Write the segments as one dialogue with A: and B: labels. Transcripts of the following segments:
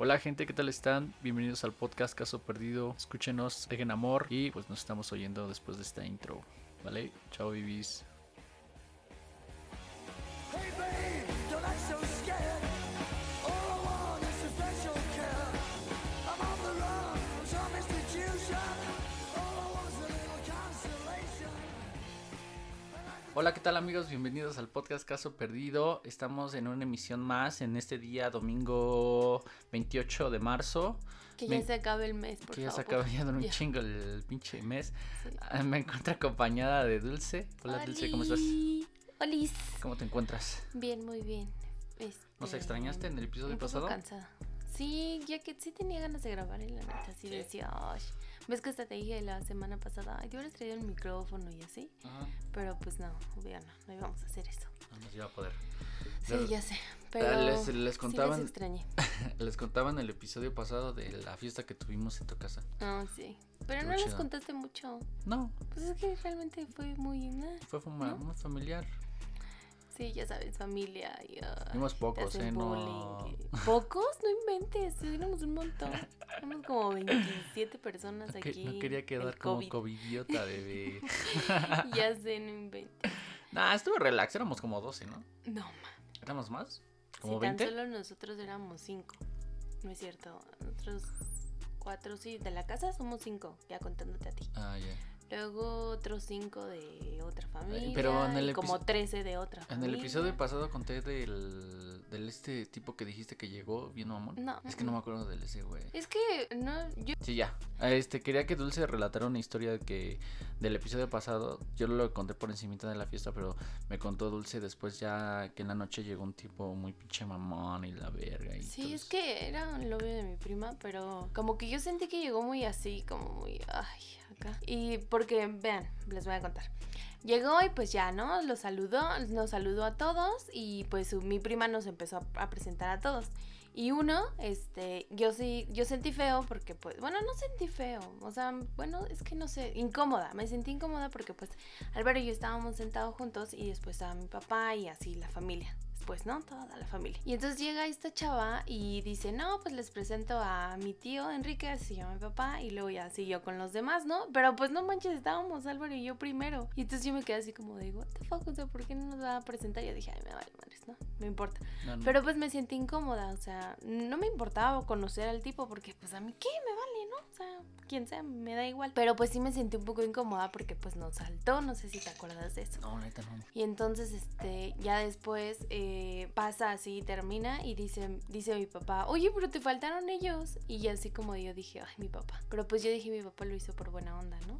A: Hola gente, ¿qué tal están? Bienvenidos al podcast Caso Perdido. Escúchenos, dejen amor y pues nos estamos oyendo después de esta intro. ¿Vale? Chao, bibis.
B: Hey
A: Hola, ¿qué tal amigos? Bienvenidos al podcast Caso Perdido. Estamos en una emisión más en este día domingo 28 de marzo.
C: Que ya
A: Me-
C: se acabe el mes, por
A: que ya se acaba ya de un chingo el pinche mes.
C: Sí.
A: Ah, Me encuentro acompañada de Dulce. Hola Dulce, ¿cómo estás?
C: Olis.
A: ¿Cómo te encuentras?
C: Bien, muy bien.
A: ¿Nos
C: Este,
A: extrañaste en el episodio
C: un poco
A: pasado?
C: cansada. Sí, ya que sí tenía ganas de grabar en la neta, así
A: Sí.
C: decía, "Ay". Ves que hasta te dije la semana pasada, ay, te hubieras traído el micrófono y así,
A: Ajá,
C: pero pues no, obvio no, no íbamos a hacer eso.
A: no nos iba a poder.
C: Sí, ya sé, pero
A: les- les
C: sí les
A: contaban-
C: extrañé.
A: Les contaba en el episodio pasado de la fiesta que tuvimos en tu casa.
C: Ah, sí, pero
A: Estuvo
C: no les
A: chido.
C: contaste mucho,
A: No,
C: pues es que realmente fue muy,
A: fue fuma-
C: ¿No?
A: muy familiar.
C: Sí, ya sabes, familia y... ah,
A: Fuimos pocos, ¿eh? No.
C: ¿Pocos? No inventes, éramos un montón. Éramos como 27 personas
A: No,
C: aquí.
A: no quería quedar
C: el
A: como
C: COVID.
A: covidiota, bebé.
C: Ya sé, no inventes.
A: nah, estuvo relax, éramos como 12, ¿no?
C: No, ma.
A: ¿Éramos más? ¿Como
C: si
A: 20?
C: tan solo nosotros éramos 5. No es cierto. Nosotros cuatro, sí, de la casa somos 5, ya contándote a ti.
A: Ah, ya.
C: Luego otros 5 de otra familia.
A: pero en el
C: y como
A: episo-
C: 13 de otra
A: En
C: familia.
A: el episodio pasado conté del, del este tipo que dijiste que llegó bien mamón.
C: No.
A: Es que no me acuerdo del ese, güey.
C: Es que no, yo
A: Sí, ya. Este, quería que Dulce relatara una historia que del episodio pasado, yo lo conté por encimita de la fiesta, pero me contó Dulce después ya que en la noche llegó un tipo muy pinche mamón y la verga y
C: Sí, es que era un novio de mi prima, pero como que yo sentí que llegó muy así, como muy, ay, acá. Y porque, vean, les voy a contar. Llegó y pues ya, ¿no? Los saludó, nos saludó a todos y pues mi prima nos empezó a, a presentar a todos. Y uno, este, yo sí, yo sentí feo porque pues, bueno, no sentí feo, o sea, bueno, es que no sé, incómoda, me sentí incómoda porque pues Álvaro y yo estábamos sentados juntos y después estaba mi papá y así la familia. Después, ¿no? Toda la familia. Y entonces llega esta chava y dice, no, pues les presento a mi tío Enrique, así se llama mi papá, y luego ya siguió con los demás, ¿no? Pero pues no manches, estábamos Álvaro y yo primero. Y entonces yo me quedé así como de, what the fuck, o sea, ¿por qué no nos va a presentar? Yo dije, ay, me vale madres, ¿no? Me importa.
A: No, no.
C: Pero pues me sentí incómoda, o sea, no me importaba conocer al tipo porque pues a mí qué me vale, ¿no? O sea, quien sea, me da igual. Pero pues sí me sentí un poco incómoda porque pues nos saltó, no sé si te acuerdas de eso.
A: No, neta no.
C: Y entonces, este, ya después eh, pasa así, termina y dice, dice mi papá, oye, pero te faltaron ellos. Y así como yo dije, ay, mi papá. Pero pues yo dije, mi papá lo hizo por buena onda, ¿no?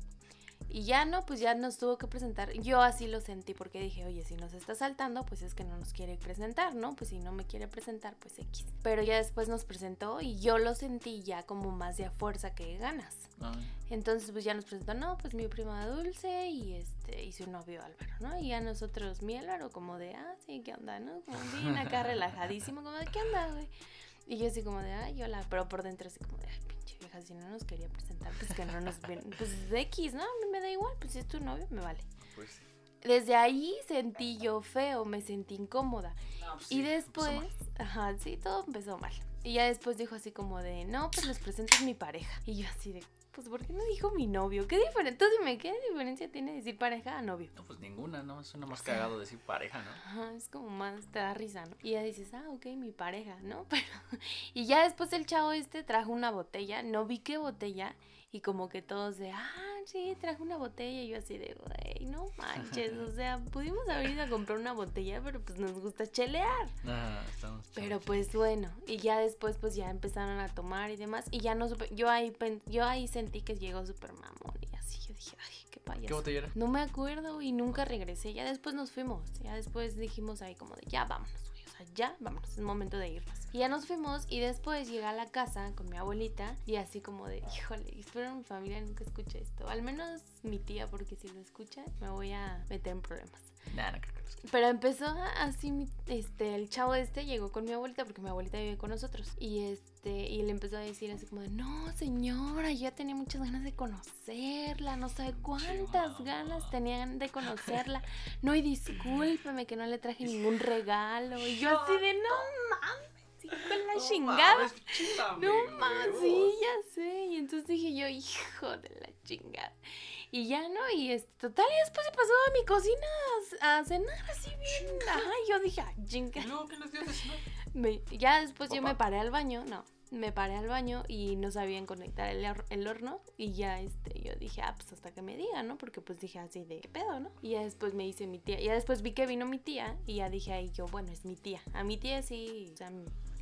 C: Y ya no, pues ya nos tuvo que presentar. Yo así lo sentí porque dije, oye, si nos está saltando, pues es que no nos quiere presentar, ¿no? Pues si no me quiere presentar, pues X. Pero ya después nos presentó y yo lo sentí ya como más de a fuerza que ganas.
A: Ay,
C: Entonces pues ya nos presentó, no, pues mi prima Dulce y este y su novio Álvaro, ¿no? Y a nosotros mi Álvaro como de, ah, sí, ¿qué onda, no? Como bien acá relajadísimo, como de, ¿qué onda, güey? Y yo así como de, ay, hola, pero por dentro así como de, ay, pinche vieja, si no nos quería presentar, pues que no nos ven, pues de X, ¿no? A mí me da igual, pues si es tu novio, me vale.
A: pues sí.
C: Desde ahí sentí yo feo, me sentí incómoda.
A: No, pues
C: Y
A: sí,
C: después, ajá, sí, todo empezó mal. Y ya después dijo así como de, no, pues les presento a mi pareja. Y yo así de, pues ¿por qué no dijo mi novio? ¿Qué diferencia? Tú dime, ¿qué diferencia tiene decir pareja a novio?
A: No, pues ninguna, ¿no? Suena más
C: O sea-
A: cagado decir pareja, ¿no?
C: Ajá, es como más, te da risa, ¿no? Y ya dices, ah, ok, mi pareja, ¿no? Pero, y ya después el chavo este trajo una botella, no vi qué botella, y como que todos de, ah, sí, trajo una botella, y yo así de, güey, no manches, o sea, pudimos haber ido a comprar una botella, pero pues nos gusta chelear.
A: Ah, estamos
C: Pero pues bueno, y ya después pues ya empezaron a tomar y demás, y ya no supe, yo ahí, yo ahí sentí que llegó super mamón y así, yo dije, ay, qué payaso.
A: ¿Qué botella era?
C: No me acuerdo y nunca regresé. Ya después nos fuimos. Ya después dijimos ahí como de ya vámonos, ya vámonos. Es momento de irnos. Y ya nos fuimos y después llegué a la casa con mi abuelita y así como de, híjole, espero mi familia nunca escuche esto. Al menos mi tía, porque si lo escucha me voy a meter en problemas.
A: Nah, no creo que los-
C: Pero empezó así, mi- este, el chavo este llegó con mi abuelita porque mi abuelita vive con nosotros. Y este, y le empezó a decir así como de, no señora, yo ya tenía muchas ganas de conocerla, no sabe cuántas
A: Chihuahua.
C: ganas tenían de conocerla. No, y discúlpeme que no le traje ningún regalo. Y yo así de, no mames. con la
A: No
C: chingada.
A: mames, chingame,
C: No más, sí, ya sé. Y entonces dije yo, hijo de la chingada. Y ya no, y este, total, y después se pasó a mi cocina a, a cenar así bien. Ajá, y yo dije, chinga.
A: ¿Y luego qué nos dio de cenar?
C: Me- ya después yo me paré al baño, no, me paré al baño y no sabían conectar el, el horno y ya este yo dije, ah, pues hasta que me digan, ¿no? Porque pues dije así de ¿qué pedo, ¿no? Y ya después me dice mi tía, ya después vi que vino mi tía y ya dije ahí yo, bueno, es mi tía. A mi tía sí, o sea,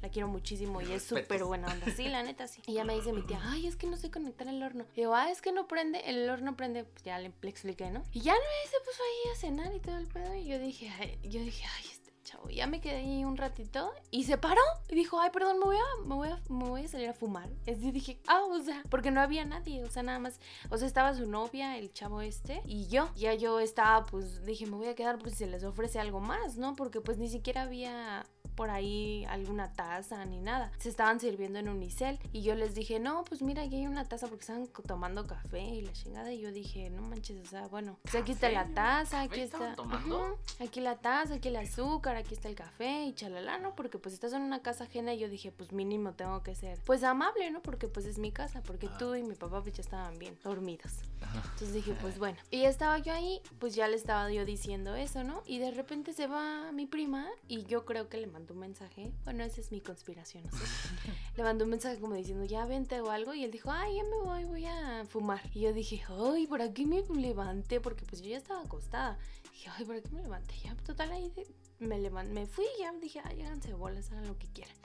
C: la quiero muchísimo y es súper buena onda, sí, la neta sí. Y ya me dice mi tía, ay, es que no sé conectar el horno. Y yo, ah, es que no prende, el horno prende, pues ya le, le expliqué, ¿no? Y ya no se puso ahí a cenar y todo el pedo y yo dije, ay, yo dije, ay, este chavo. Ya me quedé ahí un ratito y se paró y dijo, ay, perdón, me voy a, me voy a, me voy a salir a fumar. Decir, dije, ah, o sea, porque no había nadie, o sea, nada más, o sea, estaba su novia, el chavo este, y yo. Ya yo estaba, pues, dije, me voy a quedar pues si se les ofrece algo más, ¿no? Porque pues ni siquiera había por ahí alguna taza ni nada. Se estaban sirviendo en unicel y yo les dije, no, pues mira, aquí hay una taza porque estaban tomando café y la chingada. Y yo dije, no manches, o sea, bueno, pues aquí está la taza, aquí
A: ¿Café estaban
C: está.
A: tomando?
C: Aquí la taza, aquí el azúcar, aquí está el café y chalala, ¿no? Porque pues estás en una casa ajena y yo dije, pues mínimo tengo que ser, pues amable, ¿no? Porque pues es mi casa, porque
A: Ah.
C: tú y mi papá pues ya estaban bien dormidos. Entonces dije, pues bueno. Y estaba yo ahí, pues ya le estaba yo diciendo eso, ¿no? Y de repente se va mi prima y yo creo que le mandó un mensaje. Bueno, esa es mi conspiración, no sé. le mandó un mensaje como diciendo, ya vente o algo. Y él dijo, ay, ya me voy, voy a fumar. Y yo dije, ay, ¿por aquí me levanté? Porque pues yo ya estaba acostada. Dije, ay, ¿por qué me levanté? Ya, total, ahí de- me, levan- me fui y ya dije, ay, háganse bolas, hagan lo que quieran.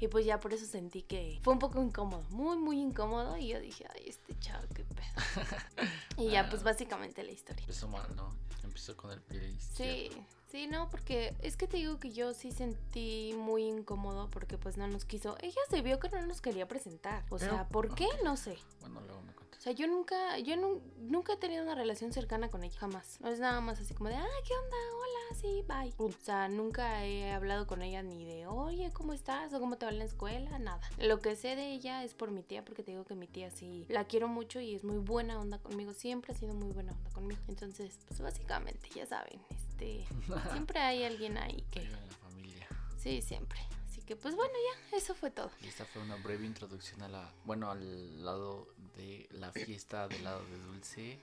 C: Y pues ya por eso sentí que fue un poco incómodo, muy, muy incómodo. Y yo dije, ay, este chavo, qué pedo. y ya, pues básicamente la historia.
A: Empezó mal, ¿no? Empezó con el pie
C: Sí, sí, no, porque es que te digo que yo sí sentí muy incómodo porque pues no nos quiso. Ella se vio que no nos quería presentar. O
A: Pero-
C: sea, ¿por qué? No sé.
A: Bueno, luego me.
C: O sea, yo nunca, yo nu- nunca he tenido una relación cercana con ella, jamás. No es nada más así como de, ah, ¿qué onda? Hola, sí, bye. O sea, nunca he hablado con ella ni de, oye, ¿cómo estás? O cómo te va en la escuela, nada. Lo que sé de ella es por mi tía, porque te digo que mi tía sí la quiero mucho y es muy buena onda conmigo. Siempre ha sido muy buena onda conmigo. Entonces, pues básicamente, ya saben, este, siempre hay alguien ahí que,
A: la familia.
C: sí, siempre. Que, pues bueno, ya, eso fue todo.
A: Y esta fue una breve introducción a la, bueno, al lado de la fiesta del lado de Dulce.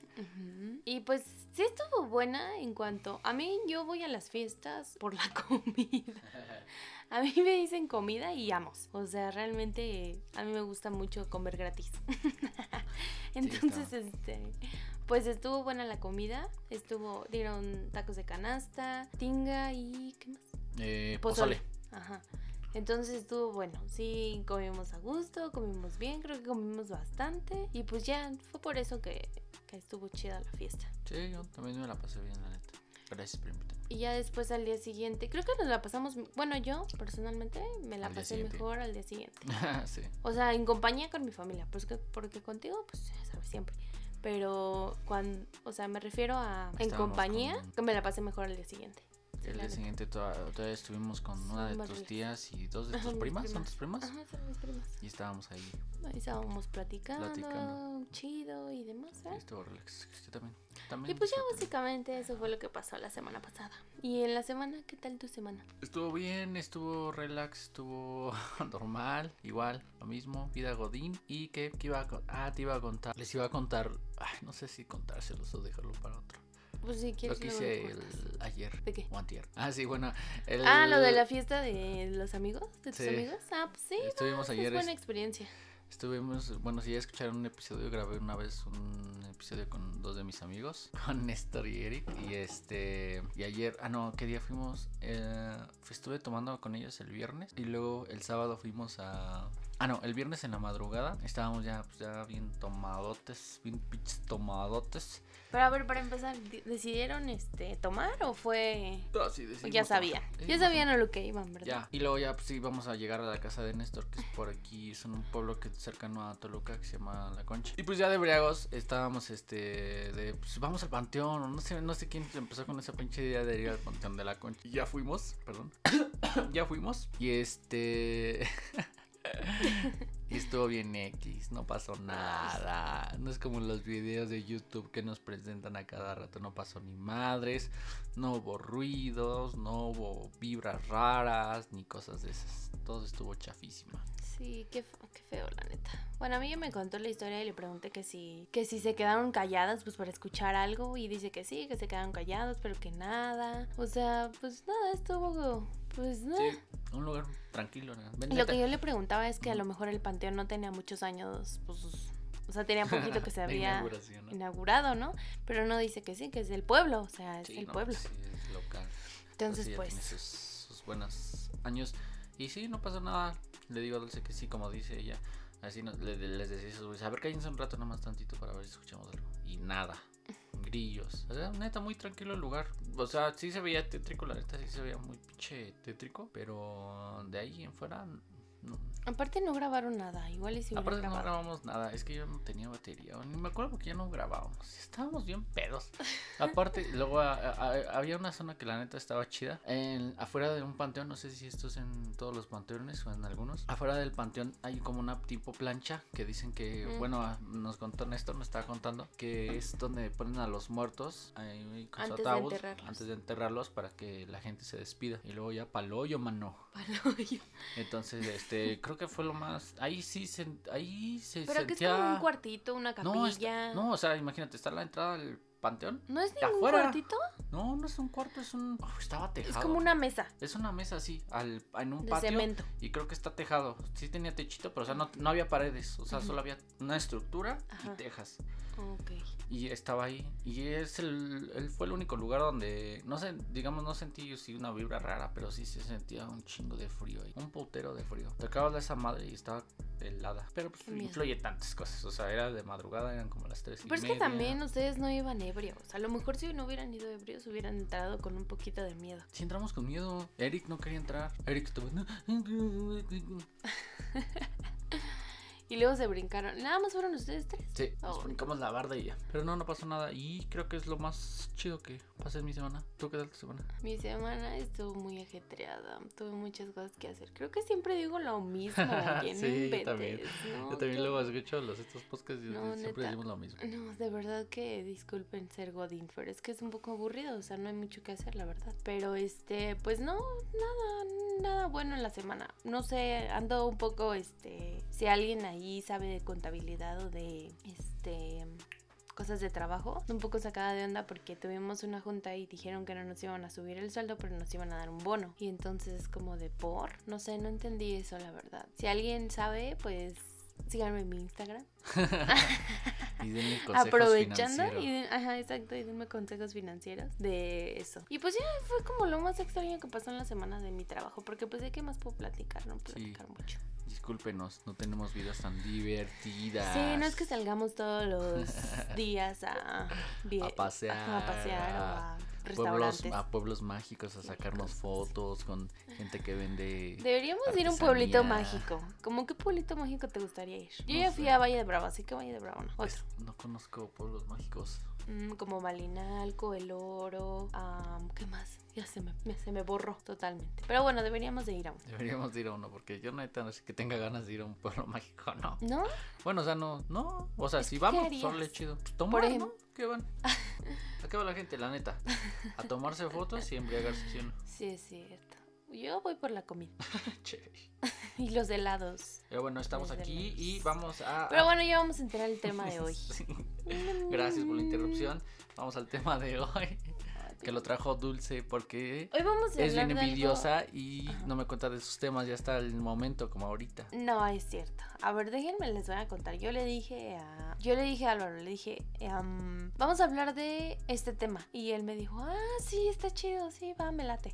C: Y pues sí estuvo buena en cuanto a mí yo voy a las fiestas por la comida. A mí me dicen comida y amos. O sea, realmente a mí me gusta mucho comer gratis. Entonces, este, pues estuvo buena la comida. Estuvo, dieron tacos de canasta, tinga y ¿qué más?
A: Eh,
C: Pozole.
A: pozole.
C: Ajá. Entonces estuvo bueno, sí, comimos a gusto, comimos bien, creo que comimos bastante. Y pues ya, fue por eso que, que estuvo chida la fiesta.
A: Sí, yo también me la pasé bien, la neta. Gracias por invitarme.
C: Y ya después al día siguiente, creo que nos la pasamos, bueno, yo personalmente me la
A: Al
C: pasé mejor al día siguiente.
A: sí.
C: O sea, en compañía con mi familia, pues que, porque contigo, pues ya sabes, siempre. Pero cuando, o sea, me refiero a en compañía,
A: con-
C: que me la pasé mejor al día siguiente. Sí,
A: El día siguiente toda- todavía estuvimos con una de tus tías y dos de tus
C: mis
A: primas. ¿Son
C: primas.
A: tus primas?
C: Ajá, son mis primas.
A: Y estábamos ahí.
C: Ahí estábamos platicando,
A: Platicando.
C: chido y demás,
A: estuvo relax. Yo también.
C: Y
A: también
C: pues ya básicamente eso fue lo que pasó la semana pasada. Y en la semana, ¿qué tal tu semana?
A: Estuvo bien, estuvo relax, estuvo normal, igual, lo mismo, vida Godín. ¿Y qué, qué iba a Ah, te iba a contar. Les iba a contar. Ay, no sé si contárselos o dejarlo para otro.
C: Pues si
A: Lo que hice el- ayer.
C: ¿De qué?
A: O antier. Ah, sí, bueno. el-
C: Ah, lo de la fiesta de los amigos, de tus
A: Sí.
C: amigos. Ah, pues sí,
A: Estuvimos ayer.
C: es buena experiencia.
A: Estuvimos, bueno, si ya escucharon un episodio, grabé una vez un episodio con dos de mis amigos, con Néstor y Eric. Y este, y ayer, ah, no, ¿qué día fuimos? Eh, estuve tomando con ellos el viernes y luego el sábado fuimos a. Ah, no, el viernes en la madrugada estábamos ya, pues, ya bien tomadotes, bien pinches tomadotes.
C: Pero a ver, para empezar, ¿de- ¿decidieron este tomar o fue
A: sí, decidimos
C: ya
A: tomar.
C: sabían? Ya sabían a lo que iban, ¿verdad?
A: Ya, y luego ya pues sí vamos a llegar a la casa de Néstor, que es por aquí, es en un pueblo que es cercano a Toluca que se llama La Concha. Y pues ya de briagos estábamos este de pues vamos al panteón, o no sé, no sé quién empezó con esa pinche idea de ir al panteón de La Concha. Y ya fuimos, perdón. ya fuimos. Y este Y estuvo bien X, no pasó nada. No es como los videos de YouTube que nos presentan a cada rato. No pasó ni madres, no hubo ruidos, no hubo vibras raras, ni cosas de esas. Todo estuvo chafísima.
C: Sí, qué, fe- qué feo, la neta. Bueno, a mí me contó la historia y le pregunté que si, que si se quedaron calladas, pues para escuchar algo. Y dice que sí, que se quedaron callados, pero que nada. O sea, pues nada, estuvo, pues no.
A: Sí, un lugar tranquilo. ¿no? Ven,
C: Lo que yo le preguntaba es que a lo mejor el panteón no tenía muchos años, pues, o sea, tenía poquito que se había inaugurado, ¿no? Pero no dice que sí, que es del pueblo, o sea, es
A: Sí,
C: el
A: no,
C: pueblo.
A: pues sí, es local.
C: Entonces, pues,
A: tiene sus, sus buenos años. Y sí, no pasa nada. Le digo a Dulce que sí, como dice ella. Así no- le- le- les decía a esos güeyes, a ver, cállense un rato nomás tantito para ver si escuchamos algo. Y nada. Grillos. O sea, neta, muy tranquilo el lugar. O sea, sí se veía tétrico, la neta, sí se veía muy pinche tétrico. Pero de ahí en fuera, no.
C: aparte no grabaron nada, igual si hubieran
A: Aparte no grabamos nada, es que yo no tenía batería, ni me acuerdo porque ya no grabábamos, estábamos bien pedos. Aparte, luego a- a- había una zona que la neta estaba chida, en, afuera de un panteón, no sé si esto es en todos los panteones o en algunos, afuera del panteón hay como una tipo plancha que dicen que,
C: Mm.
A: bueno, a- nos contó Néstor, nos estaba contando, que es donde ponen a los muertos ahí con su
C: Antes de
A: ataúd,
C: enterrarlos.
A: antes de enterrarlos para que la gente se despida. Y luego ya paloyo, mano. Entonces, este, creo que fue lo más. Ahí sí se, ahí se
C: Pero que es
A: sentía.
C: como un cuartito, una
A: no, está-
C: capilla.
A: no, o sea, imagínate, está la entrada del panteón.
C: ¿No es ningún
A: afuera.
C: cuartito?
A: No, no es un cuarto, es un. Uf, estaba tejado.
C: Es como una mesa
A: Es una mesa así, al, en un
C: de
A: patio.
C: cemento.
A: Y creo que está tejado. Sí tenía techito, pero o sea, no, no había paredes. O sea, solo había una estructura
C: Ajá.
A: y tejas. Y estaba ahí. Y es el, él fue el único lugar donde, no sé, digamos, no sentí sí, una vibra rara, pero sí se sentía un chingo de frío ahí. Un putero de frío. De esa madre y estaba helada. Pero pues influye tantas cosas. O sea, era de madrugada, eran como las 3 y
C: Pero es que
A: media.
C: también ustedes no iban ebrios. A lo mejor si no hubieran ido ebrios hubieran entrado con un poquito de miedo.
A: Sí entramos con miedo. Eric no quería entrar. Eric estuvo...
C: Y luego se brincaron. Nada más fueron ustedes tres.
A: Sí, nos
C: Oh.
A: brincamos la barda y ya. Pero no, no pasó nada. Y creo que es lo más chido que pasé en mi semana. ¿Tú qué tal tu semana?
C: Mi semana estuvo muy ajetreada. Tuve muchas cosas que hacer. Creo que siempre digo lo mismo.
A: Sí, yo también.
C: ¿no?
A: Yo también luego escucho los estos podcasts y
C: No,
A: siempre
C: neta.
A: decimos lo mismo.
C: No, de verdad que disculpen ser Godín, pero es que es un poco aburrido, o sea, no hay mucho que hacer, la verdad. Pero este, pues no, nada, nada bueno en la semana. No sé, ando un poco, este, si alguien ahí sabe de contabilidad o de, este, cosas de trabajo, un poco sacada de onda porque tuvimos una junta y dijeron que no nos iban a subir el sueldo, pero nos iban a dar un bono. Y entonces es como de por, no sé, no entendí eso, la verdad. Si alguien sabe, pues síganme en mi Instagram.
A: Y denle consejos
C: Aprovechando
A: financieros.
C: y ajá, exacto, y denme consejos financieros de eso. Y pues ya fue como lo más extraño que pasó en la semana de mi trabajo, porque pues de qué más puedo platicar, no platicar mucho.
A: Discúlpenos, no tenemos vidas tan divertidas.
C: Sí, no es que salgamos todos los días a,
A: A pasear,
C: a pasear o a
A: pueblos, a pueblos mágicos a sacarnos fotos con gente que vende.
C: Deberíamos ir a un pueblito mágico. ¿Cómo qué pueblito mágico te gustaría ir? Yo
A: No
C: ya fui a Valle de Bravo, así que Valle de Bravo no. Otro.
A: Es- no conozco pueblos mágicos.
C: Mm, como Malinalco, El Oro, am, ¿qué más? Ya se me, me- se me borró totalmente. Pero bueno, deberíamos de ir a uno.
A: Deberíamos de ir a uno porque yo no sé que tenga ganas de ir a un pueblo mágico, no.
C: ¿No?
A: Bueno, o sea, no, no. O sea, si vamos,
C: ¿qué
A: pues órale,
C: harías?
A: chido. Pues tomar,
C: ejem-
A: ¿no? ¿Qué van? ¿A qué va la gente, la neta? A tomarse fotos y embriagarse, ¿sí no?
C: Sí, es cierto. Yo voy por la comida.
A: Che.
C: y los helados.
A: Pero bueno, estamos aquí y vamos a...
C: Pero bueno, ya vamos a entrar al tema de hoy.
A: Sí. Gracias por la interrupción. Vamos al tema de hoy. Que lo trajo Dulce porque
C: Hoy vamos a
A: es bien envidiosa y
C: Ajá.
A: no me cuenta de sus temas ya está el momento como ahorita.
C: No, es cierto. A ver, déjenme les voy a contar. Yo le dije a. Yo le dije a Álvaro, le dije, am, vamos a hablar de este tema. Y él me dijo, ah, sí, está chido, sí, va, me late.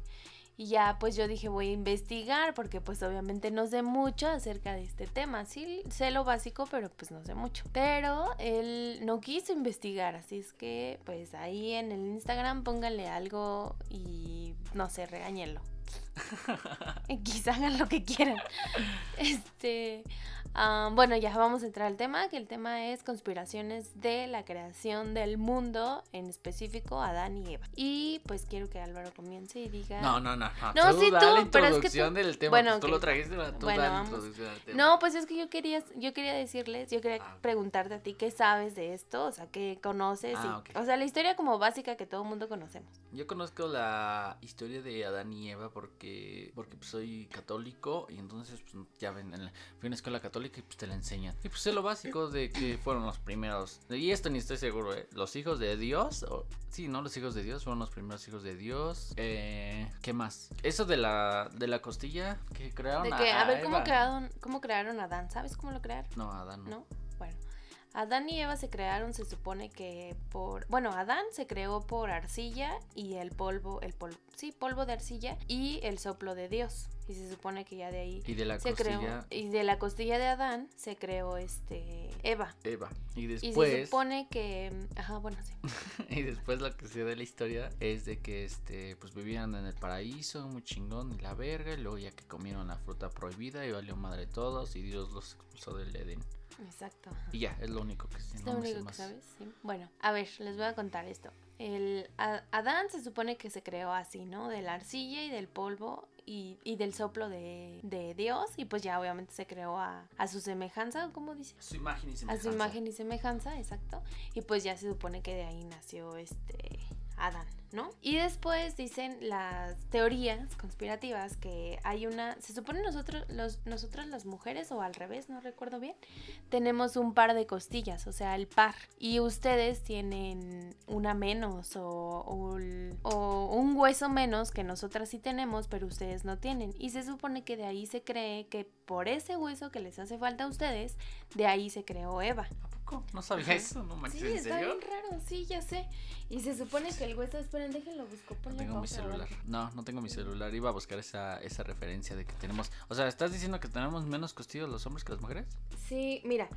C: Y ya, pues yo dije, voy a investigar, porque pues obviamente no sé mucho acerca de este tema. Sí, sé lo básico, pero pues no sé mucho. Pero él no quiso investigar, así es que pues ahí en el Instagram pónganle algo y no sé, regáñenlo. X, hagan lo que quieran. Este, ah, bueno, ya vamos a entrar al tema, que el tema es conspiraciones de la creación del mundo, en específico Adán y Eva. Y pues quiero que Álvaro comience y diga...
A: No, no, no. No,
C: No,
A: tú
C: sí,
A: da
C: tú,
A: la
C: pero es que
A: introducción
C: tú-
A: del tema.
C: bueno,
A: pues tú lo trajiste, tú
C: Bueno,
A: da la
C: vamos.
A: introducción al tema.
C: No, pues es que yo quería, yo quería decirles, yo quería
A: Ah.
C: preguntarte a ti qué sabes de esto, o sea, qué conoces,
A: Ah,
C: y- o sea, la historia como básica que todo el mundo conocemos.
A: Yo conozco la historia de Adán y Eva porque, porque pues, soy católico y entonces pues, ya ven, en la- fui a una escuela católica y pues te la enseñan. Y pues sé lo básico de que fueron los primeros, y esto ni estoy seguro, ¿eh? Los hijos de Dios, o, sí, ¿no? Los hijos de Dios fueron los primeros hijos de Dios. Eh, ¿Qué más? Eso de la, de la costilla que crearon
C: De que, a ver, ¿cómo
A: Eva.
C: crearon, cómo crearon a Adán? ¿Sabes cómo lo crearon?
A: No, Adán no.
C: ¿No? Bueno, Adán y Eva se crearon, se supone que por, bueno, Adán se creó por arcilla y el polvo, el polvo, sí, polvo de arcilla y el soplo de Dios. Y se supone que ya de ahí
A: Y de la
C: se
A: costilla,
C: creó y de la costilla de Adán se creó este Eva.
A: Eva. Y
C: Y se
A: después...
C: supone que, ajá, bueno, sí.
A: Y después lo que se de la historia es de que este pues vivían en el paraíso, muy chingón y la verga, y luego ya que comieron la fruta prohibida y valió madre todos y Dios los expulsó del Edén.
C: Exacto. ajá.
A: Y ya, es lo único que sé,
C: Es
A: no
C: lo único que
A: más.
C: sabes, sí. Bueno, a ver, les voy a contar esto. El A- Adán se supone que se creó así, ¿no? De la arcilla y del polvo y, y del soplo de, de Dios. Y pues ya obviamente se creó a, a su semejanza, ¿cómo dice?
A: Su imagen y
C: A
A: semejanza.
C: su imagen y semejanza, exacto. Y pues ya se supone que de ahí nació este Adán, ¿no? Y después dicen las teorías conspirativas que hay una, se supone nosotros, los, nosotros las mujeres o al revés, no recuerdo bien, tenemos un par de costillas, o sea, el par. Y ustedes tienen una menos o, o o un hueso menos que nosotras sí tenemos, pero ustedes no tienen. Y se supone que de ahí se cree que por ese hueso que les hace falta a ustedes, de ahí se creó Eva.
A: No sabía
C: Ajá.
A: eso, no manches,
C: Sí,
A: ¿en
C: está
A: serio?
C: bien raro, sí, ya sé. Y se supone que el hueso, esperen, déjenlo busco.
A: No
C: ponle
A: tengo mi celular. No, no tengo mi celular. Iba a buscar esa, esa referencia de que tenemos. O sea, ¿estás diciendo que tenemos menos costillas los hombres que las mujeres?
C: Sí, mira,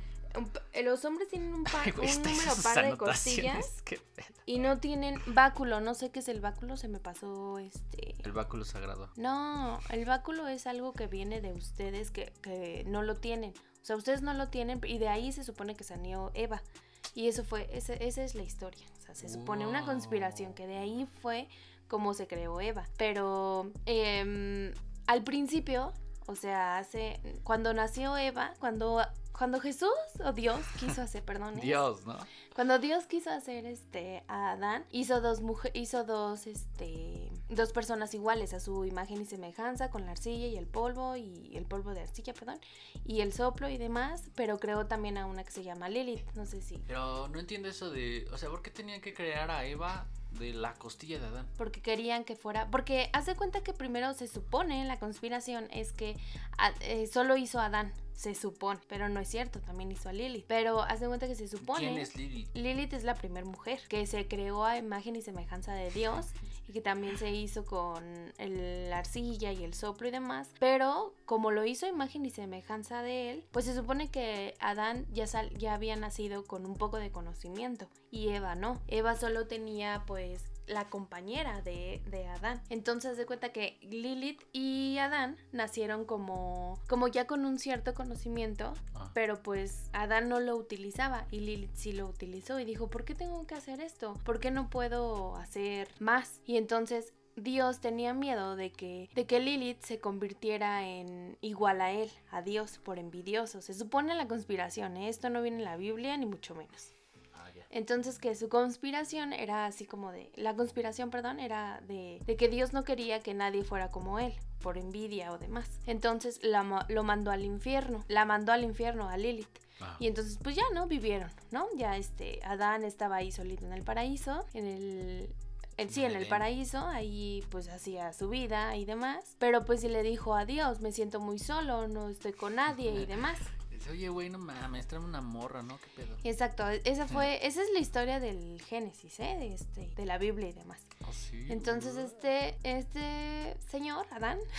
C: eh, los hombres tienen un, par,
A: Ay, güey,
C: un número par de costillas y no tienen báculo. No sé qué es el báculo, se me pasó este.
A: El báculo sagrado.
C: No, el báculo es algo que viene de ustedes que, que no lo tienen. O sea, ustedes no lo tienen y de ahí se supone que salió Eva. Y eso fue, ese- esa es la historia. O sea, se supone una conspiración que de ahí fue como se creó Eva. Pero em, al principio, o sea, hace cuando nació Eva, cuando cuando Jesús o Dios quiso hacer, perdón, ¿eh?
A: Dios, ¿no?
C: Cuando Dios quiso hacer este a Adán, hizo dos mujer, hizo dos este dos personas iguales a su imagen y semejanza con la arcilla y el polvo y el polvo de arcilla, perdón, y el soplo y demás, pero creó también a una que se llama Lilith, no sé si
A: Pero no entiendo eso de. O sea, ¿por qué tenían que crear a Eva de la costilla de Adán?
C: porque querían que fuera, porque hace cuenta que primero se supone la conspiración es que a- eh, solo hizo a Adán, se supone, pero no es cierto, también hizo a Lilith, pero hace cuenta que se supone
A: ¿Quién es Lilith?
C: Lilith es la primera mujer que se creó a imagen y semejanza de Dios y que también se hizo con el- la arcilla y el soplo y demás. Pero como lo hizo imagen y semejanza de él, pues se supone que Adán ya, sal- ya había nacido con un poco de conocimiento y Eva no. Eva solo tenía pues la compañera de, de Adán. Entonces de cuenta que Lilith y Adán nacieron como, como ya con un cierto conocimiento
A: Ah.
C: pero pues Adán no lo utilizaba y Lilith sí lo utilizó y dijo, ¿por qué tengo que hacer esto? ¿Por qué no puedo hacer más? Y entonces Dios tenía miedo de que, de que Lilith se convirtiera en igual a él, a Dios, por envidioso. Se supone la conspiración, ¿eh? esto no viene en la Biblia ni mucho menos. Entonces que su conspiración era así como de, la conspiración, perdón, era de, de que Dios no quería que nadie fuera como él, por envidia o demás. Entonces la lo mandó al infierno, la mandó al infierno a Lilith.
A: Ah.
C: Y entonces pues ya, ¿no? Vivieron, ¿no? Ya este, Adán estaba ahí solito en el paraíso, en el... sí, en el paraíso, ahí pues hacía su vida y demás. Pero pues sí le dijo adiós, me siento muy solo, no estoy con nadie y demás.
A: Dice, Oye, güey, no mames, tráeme una morra, ¿no? ¿Qué pedo?
C: Exacto, esa fue, esa es la historia del Génesis, ¿eh? De este, de la Biblia y demás.
A: Ah, sí,
C: Entonces este, este señor, Adán,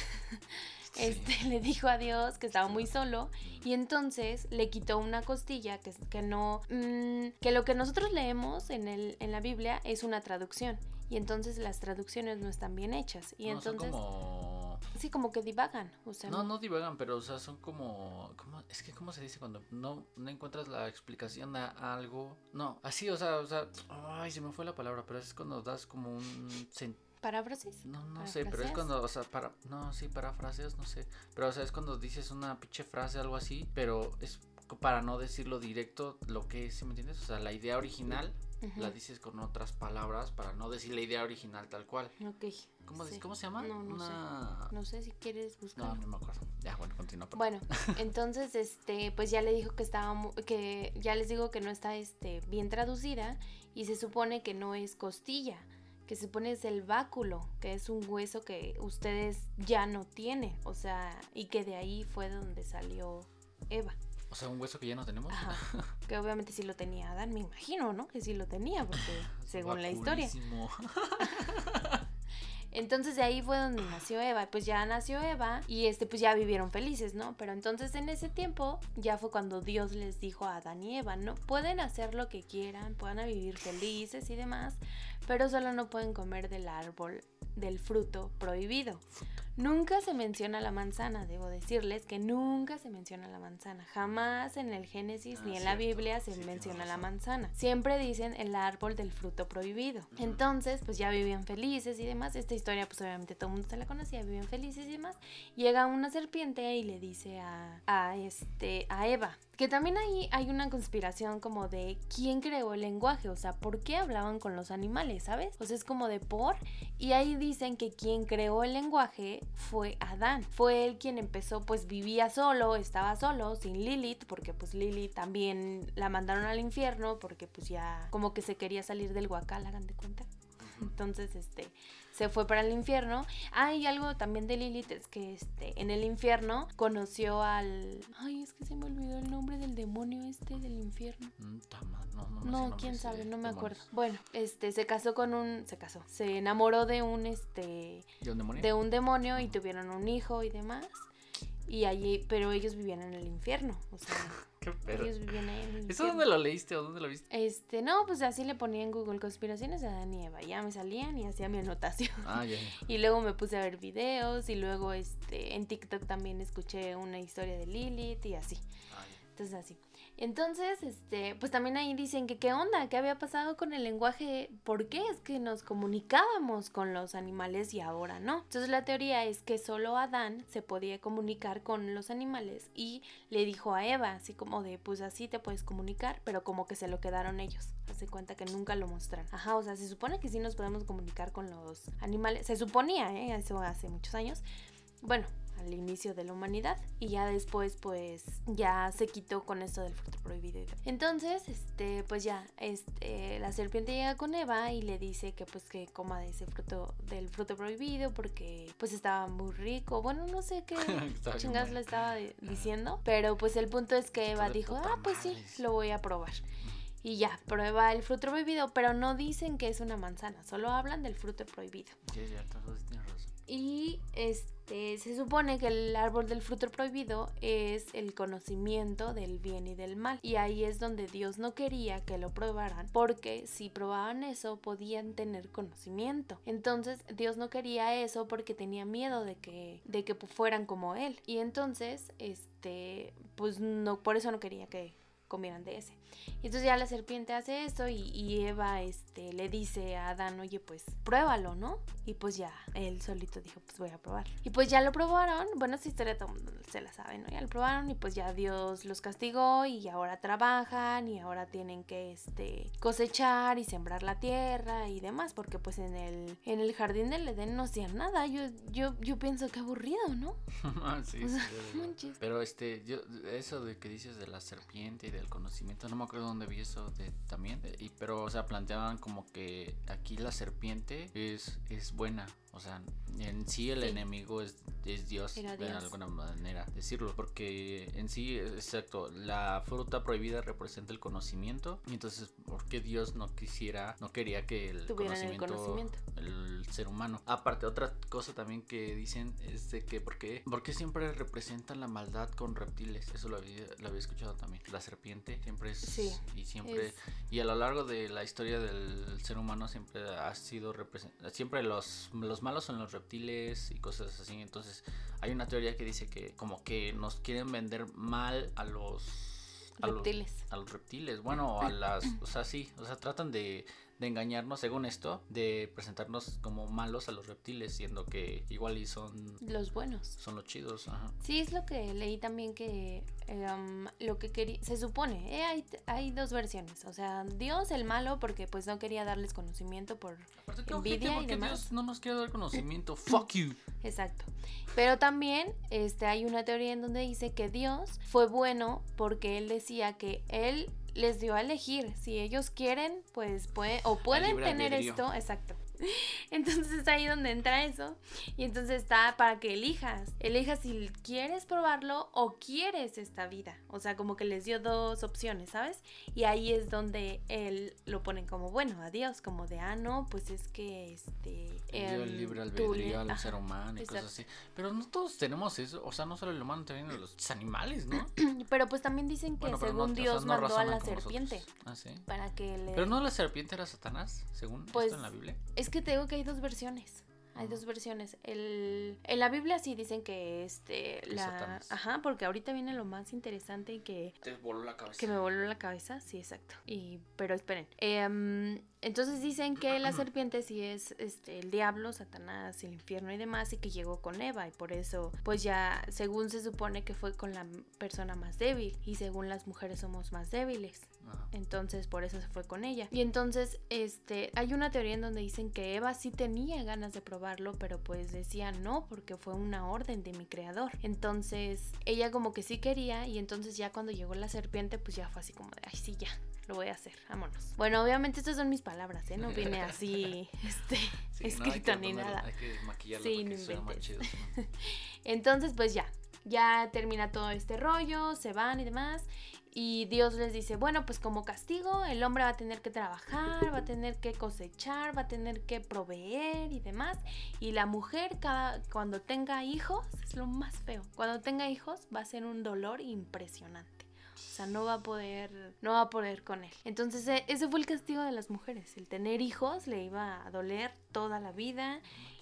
A: Sí.
C: este, le dijo a Dios que estaba muy solo y entonces le quitó una costilla que, que no, mm, que lo que nosotros leemos en, el, en la Biblia es una traducción y entonces las traducciones no están bien hechas y
A: No, son
C: entonces...
A: como
C: sí, como que divagan, o sea,
A: No, no divagan, pero o sea, son como, como es que cómo se dice cuando no, no encuentras la explicación a algo. No, así, o sea, o sea, ay, se me fue la palabra, pero es cuando das como un sen-
C: paráfrasis.
A: no, no sé, pero es cuando, o sea, para, no, sí, parafraseas, no sé, pero o sea, es cuando dices una pinche frase, algo así, pero es para no decirlo directo lo que es, ¿sí me entiendes? O sea, la idea original La dices con otras palabras para no decir la idea original tal cual.
C: Ok.
A: ¿Cómo,
C: sí.
A: se- ¿cómo se llama?
C: No, no sé. No sé si quieres
A: No,
C: buscar.
A: no me acuerdo. Ya, bueno, continúa. por
C: Bueno, entonces, este, pues ya le dijo que estaba, que ya les digo que no está, este, bien traducida y se supone que no es costilla, que se supone es el báculo, que es un hueso que ustedes ya no tienen, o sea, y que de ahí fue donde salió Eva.
A: O sea, un hueso que ya no tenemos.
C: Ajá. Que obviamente sí lo tenía Adán, me imagino, ¿no? Que sí lo tenía, porque según la historia. Entonces de ahí fue donde nació Eva. Pues ya nació Eva y este pues ya vivieron felices, ¿no? Pero entonces en ese tiempo ya fue cuando Dios les dijo a Adán y Eva, ¿no? Pueden hacer lo que quieran, puedan vivir felices y demás, pero solo no pueden comer del árbol del fruto prohibido. Nunca se menciona la manzana, debo decirles que nunca se menciona la manzana. Jamás en el Génesis
A: Ah,
C: ni en la. Biblia se
A: Sí,
C: menciona la manzana. Siempre dicen el árbol del fruto prohibido. Entonces, pues ya vivían felices y demás. Esta historia, pues obviamente todo el mundo se la conocía, vivían felices y demás. Llega una serpiente y le dice a, a, este, a Eva, que también ahí hay una conspiración como de quién creó el lenguaje, o sea, por qué hablaban con los animales, ¿sabes? O sea, es como de por. Y ahí dicen que quien creó el lenguaje fue Adán. Fue él quien empezó, pues vivía solo, estaba solo, sin Lilith, porque pues Lilith también la mandaron al infierno, porque pues ya como que se quería salir del huacal, hagan de cuenta. Entonces, este, se fue para el infierno. Ah, y algo también de Lilith es que este, en el infierno conoció al... Ay, es que se me olvidó el nombre del demonio este del infierno.
A: Mm, No,
C: quién sabe, no me
A: demonios.
C: acuerdo. Bueno, este, se casó con un... Se casó. Se enamoró de un, este...
A: ¿De un demonio?
C: De un demonio y tuvieron un hijo y demás. Y allí, pero ellos vivían en el infierno. O sea,
A: ¿Qué pedo?
C: ellos vivían ahí en el
A: ¿Eso dónde lo leíste o dónde lo viste?
C: Este, no, pues así le ponía en Google conspiraciones de Adán y Eva. Ya me salían y hacía mi anotación.
A: Ah, ya.
C: Y luego me puse a ver videos y luego este en TikTok también escuché una historia de Lilith y así.
A: Ah.
C: Entonces así. Entonces, este, pues también ahí dicen que qué onda, qué había pasado con el lenguaje, por qué es que nos comunicábamos con los animales y ahora no. Entonces la teoría es que solo Adán se podía comunicar con los animales y le dijo a Eva, así como de, pues así te puedes comunicar, pero como que se lo quedaron ellos. Hace cuenta que nunca lo mostraron. Ajá, o sea, se supone que sí nos podemos comunicar con los animales. Se suponía, ¿eh? Eso hace muchos años. Bueno, al inicio de la humanidad y ya después pues ya se quitó con esto del fruto prohibido. Entonces, este, pues ya, este, la serpiente llega con Eva y le dice que pues que coma de ese fruto, del fruto prohibido porque pues estaba muy rico. Bueno, no sé qué chingas le estaba diciendo, pero pues el punto es que Eva dijo, ah, pues sí,
A: madres".
C: lo voy a probar. Y ya, prueba el fruto prohibido, pero no dicen que es una manzana, solo hablan del fruto prohibido.
A: Sí, entonces tienes razón.
C: Y este se supone que el árbol del fruto prohibido es el conocimiento del bien y del mal. Y ahí es donde Dios no quería que lo probaran, porque si probaban eso podían tener conocimiento. Entonces Dios no quería eso porque tenía miedo de que de que fueran como él. Y entonces este pues no por eso no quería que comieran de ese. Y entonces ya la serpiente hace eso y, y Eva este, le dice a Adán, oye, pues pruébalo, ¿no? Y pues ya, él solito dijo, pues voy a probar. Y pues ya lo probaron, bueno, esa historia todo mundo se la sabe, ¿no? Ya lo probaron y pues ya Dios los castigó y ahora trabajan y ahora tienen que este, cosechar y sembrar la tierra y demás, porque pues en el, en el jardín del Edén no hacían nada. Yo, yo, yo pienso que aburrido, ¿no?
A: Ah, sí,
C: O
A: sí,
C: sea.
A: Pero este, yo, eso de que dices de la serpiente y del conocimiento, no me acuerdo dónde vi eso de, también. y, pero, o sea, planteaban como que aquí la serpiente es, es buena. O sea, en sí el
C: Sí.
A: enemigo es, es Dios,
C: Era
A: de
C: Dios.
A: alguna manera decirlo. Porque en sí, exacto, la fruta prohibida representa el conocimiento. Y entonces, ¿por qué Dios no quisiera, no quería que el
C: Tuvieran el
A: conocimiento,
C: conocimiento.
A: el ser humano. Aparte, otra cosa también que dicen es de que, ¿por qué, por qué siempre representan la maldad con reptiles? Eso lo había, lo había escuchado también. La serpiente siempre es.
C: Sí,
A: y siempre.
C: es-
A: Y a lo largo de la historia del ser humano siempre ha sido represent- Siempre los, los los malos son los reptiles y cosas así. Entonces, hay una teoría que dice que como que nos quieren vender mal a los a los-
C: Reptiles.
A: a los reptiles, bueno, a las, o sea, sí, o sea, tratan de, de engañarnos, según esto, de presentarnos como malos a los reptiles, siendo que igual y son,
C: Los buenos.
A: son los chidos, ajá.
C: Sí, es lo que leí también que em, lo que quería, se supone, eh, hay, hay dos versiones, o sea, Dios el malo porque pues no quería darles conocimiento por,
A: Aparte,
C: Envidia y demás.
A: Dios no nos quiere dar conocimiento, fuck you.
C: exacto. Pero también este, hay una teoría en donde dice que Dios fue bueno porque él decía que él les dio a elegir, si ellos quieren, pues puede, o pueden tener esto, exacto. Entonces es ahí donde entra eso. Y entonces está para que elijas. Elijas si quieres probarlo o quieres esta vida. O sea, como que les dio dos opciones, ¿sabes? Y ahí es donde él lo ponen como, bueno, adiós, como de, ah, no, pues es que este...
A: Le dio el
C: em,
A: libre albedrío al ser humano y cosas así. Pero no todos tenemos eso, o sea, no solo el humano, también los animales, ¿no?
C: Pero pues también dicen que
A: Bueno, no-
C: según
A: o sea,
C: Dios
A: no
C: mandó a la serpiente
A: Ah, sí.
C: para que le...
A: Pero no la serpiente era Satanás, según
C: Pues,
A: esto en la Biblia.
C: Es que te digo que hay dos versiones. Hay dos versiones. El, en la Biblia sí dicen que este
A: Que
C: la
A: Satanás.
C: ajá, porque ahorita viene lo más interesante y que
A: Te voló la cabeza.
C: que me voló la cabeza, sí, exacto. Y pero esperen. Em, entonces dicen que la serpiente sí es este el diablo, Satanás, el infierno y demás y que llegó con Eva y por eso pues ya según se supone que fue con la persona más débil y según las mujeres somos más débiles.
A: Ajá.
C: Entonces por eso se fue con ella. Y entonces este hay una teoría en donde dicen que Eva sí tenía ganas de probarlo, pero pues decía no porque fue una orden de mi creador. Entonces ella como que sí quería y entonces ya cuando llegó la serpiente pues ya fue así como de ay sí ya. Lo voy a hacer, vámonos. Bueno, obviamente estas son mis palabras, ¿eh? No viene así, este,
A: Sí,
C: escrito ni
A: ponerlo-
C: nada.
A: Hay que maquillarlo
C: Sí, no
A: más chido. ¿no?
C: Entonces, pues ya, ya termina todo este rollo, se van y demás. Y Dios les dice, bueno, pues como castigo, el hombre va a tener que trabajar, va a tener que cosechar, va a tener que proveer y demás. Y la mujer, cada, cuando tenga hijos, es lo más feo, cuando tenga hijos va a ser un dolor impresionante. O sea, no va a poder, no va a poder con él. Entonces, e- ese fue el castigo de las mujeres. El tener hijos le iba a doler toda la vida.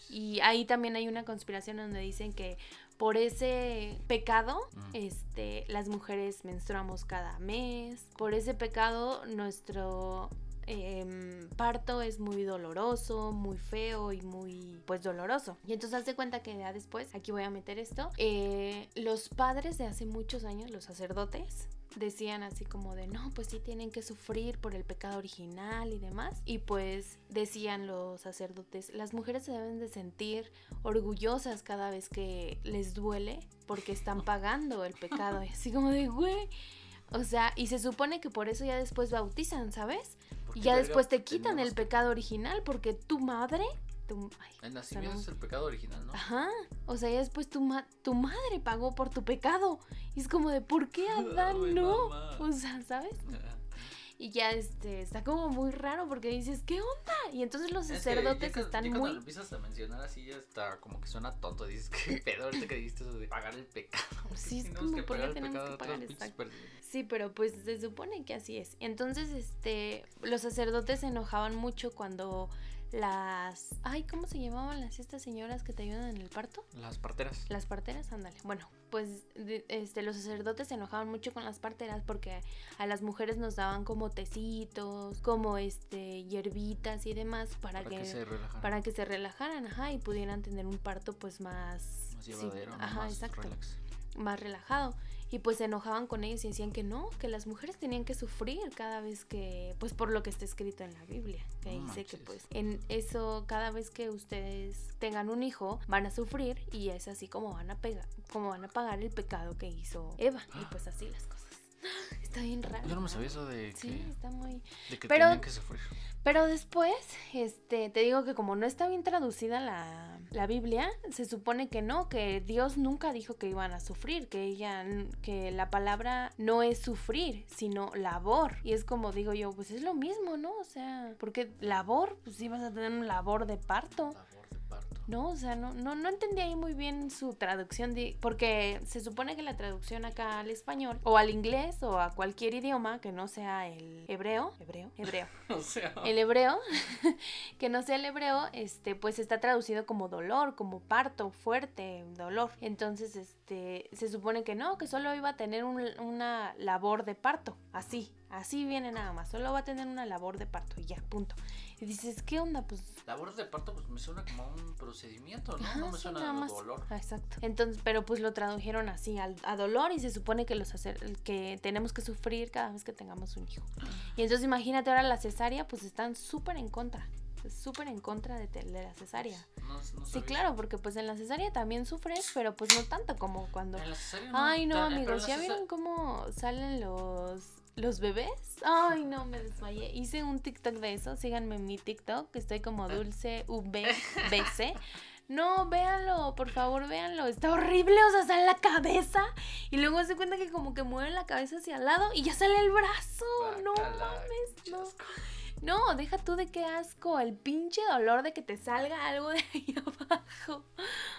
C: Y ahí también hay una conspiración donde dicen que por ese pecado, este, las mujeres menstruamos cada mes. Por ese pecado, nuestro em, parto es muy doloroso, muy feo y muy, pues, doloroso. Y entonces hace cuenta que ya después, aquí voy a meter esto, eh, los padres de hace muchos años, los sacerdotes, decían así como de no, pues sí tienen que sufrir por el pecado original y demás. Y pues decían los sacerdotes, las mujeres se deben de sentir orgullosas cada vez que les duele porque están pagando el pecado. Y así como de, güey. O sea, y se supone que por eso ya después bautizan, ¿sabes?
A: ¿Por
C: Y ya después te quitan el pecado original porque tu madre... Tu, ay,
A: El nacimiento es el pecado original, ¿no?
C: Ajá, o sea, ya después tu, ma- tu madre pagó por tu pecado. Y es como de, ¿por qué Adán
A: Ay,
C: no?
A: mamá.
C: O sea, ¿sabes? Y ya este, está como muy raro porque dices, ¿qué onda? Y entonces los
A: Es que ya
C: sacerdotes están
A: ya cuando
C: muy...
A: lo empiezas a mencionar así ya está como que suena tonto. Dices, ¿qué pedo ahorita que dijiste eso de pagar el pecado?
C: Sí, es como,
A: que
C: ¿por qué
A: el
C: tenemos
A: pecado
C: que pagar? Exacto.
A: personas.
C: Sí, pero pues se supone que así es. Entonces, este, los sacerdotes se enojaban mucho cuando las... Ay, ¿cómo se llamaban las estas señoras que te ayudan en el parto?
A: Las parteras.
C: Las parteras, ándale. Bueno, pues de- este, los sacerdotes se enojaban mucho con las parteras porque a las mujeres nos daban como tecitos, como este hierbitas y demás para,
A: Para
C: que,
A: que se relajaran.
C: para que se relajaran, ajá, y pudieran tener un parto pues más
A: Más llevadero, más
C: exacto,
A: relax.
C: más relajado. Y pues se enojaban con ellos y decían que no, que las mujeres tenían que sufrir cada vez que, pues por lo que está escrito en la Biblia, que
A: No
C: dice que pues en eso cada vez que ustedes tengan un hijo van a sufrir y es así como van a pegar, como van a pagar el pecado que hizo Eva y pues así las cosas. Está bien raro.
A: Yo no me sabía eso de que,
C: Sí, está muy.
A: de que
C: Pero-
A: tenían que sufrir.
C: Pero después, este, te digo que como no está bien traducida la, la Biblia, se supone que no, que Dios nunca dijo que iban a sufrir, que ella, que la palabra no es sufrir, sino labor. Y es como digo yo, pues es lo mismo, ¿no? O sea, porque labor, pues sí vas a tener un labor de parto.
A: Labor de parto.
C: No, o sea, no, no, no entendí ahí muy bien su traducción, de, porque se supone que la traducción acá al español, o al inglés, o a cualquier idioma que no sea el hebreo, hebreo, hebreo,
A: O sea,
C: el hebreo, que no sea el hebreo, este, pues está traducido como dolor, como parto, fuerte, dolor. Entonces, este, se supone que no, que solo iba a tener un- una labor de parto, así, así viene nada más, solo va a tener una labor de parto y ya, punto. Y dices, ¿qué onda? Pues
A: labores de parto pues me suena como un procedimiento, ¿no? No me
C: sí,
A: suena
C: nada
A: a dolor.
C: Ah, Exacto. Entonces, pero pues lo tradujeron así, al- a dolor, y se supone que los hacer, que tenemos que sufrir cada vez que tengamos un hijo. Y entonces imagínate ahora la cesárea, pues están súper en contra. Súper en contra de, te- de la cesárea.
A: No, no
C: Sí, claro, porque pues en la cesárea también sufres, pero pues no tanto como cuando...
A: En la cesárea
C: Ay, no,
A: eh,
C: amigos, ¿ya vieron cómo salen los, los bebés? Ay, no, me desmayé. Hice un TikTok de eso, síganme en mi TikTok, que estoy como dulce VBC. No, véanlo, por favor, véanlo. Está horrible, o sea, sale la cabeza y luego se cuenta que como que mueve la cabeza hacia el lado y ya sale el brazo. No
A: Guácala,
C: mames, no. No, deja tú de qué asco, el pinche dolor de que te salga algo de ahí abajo.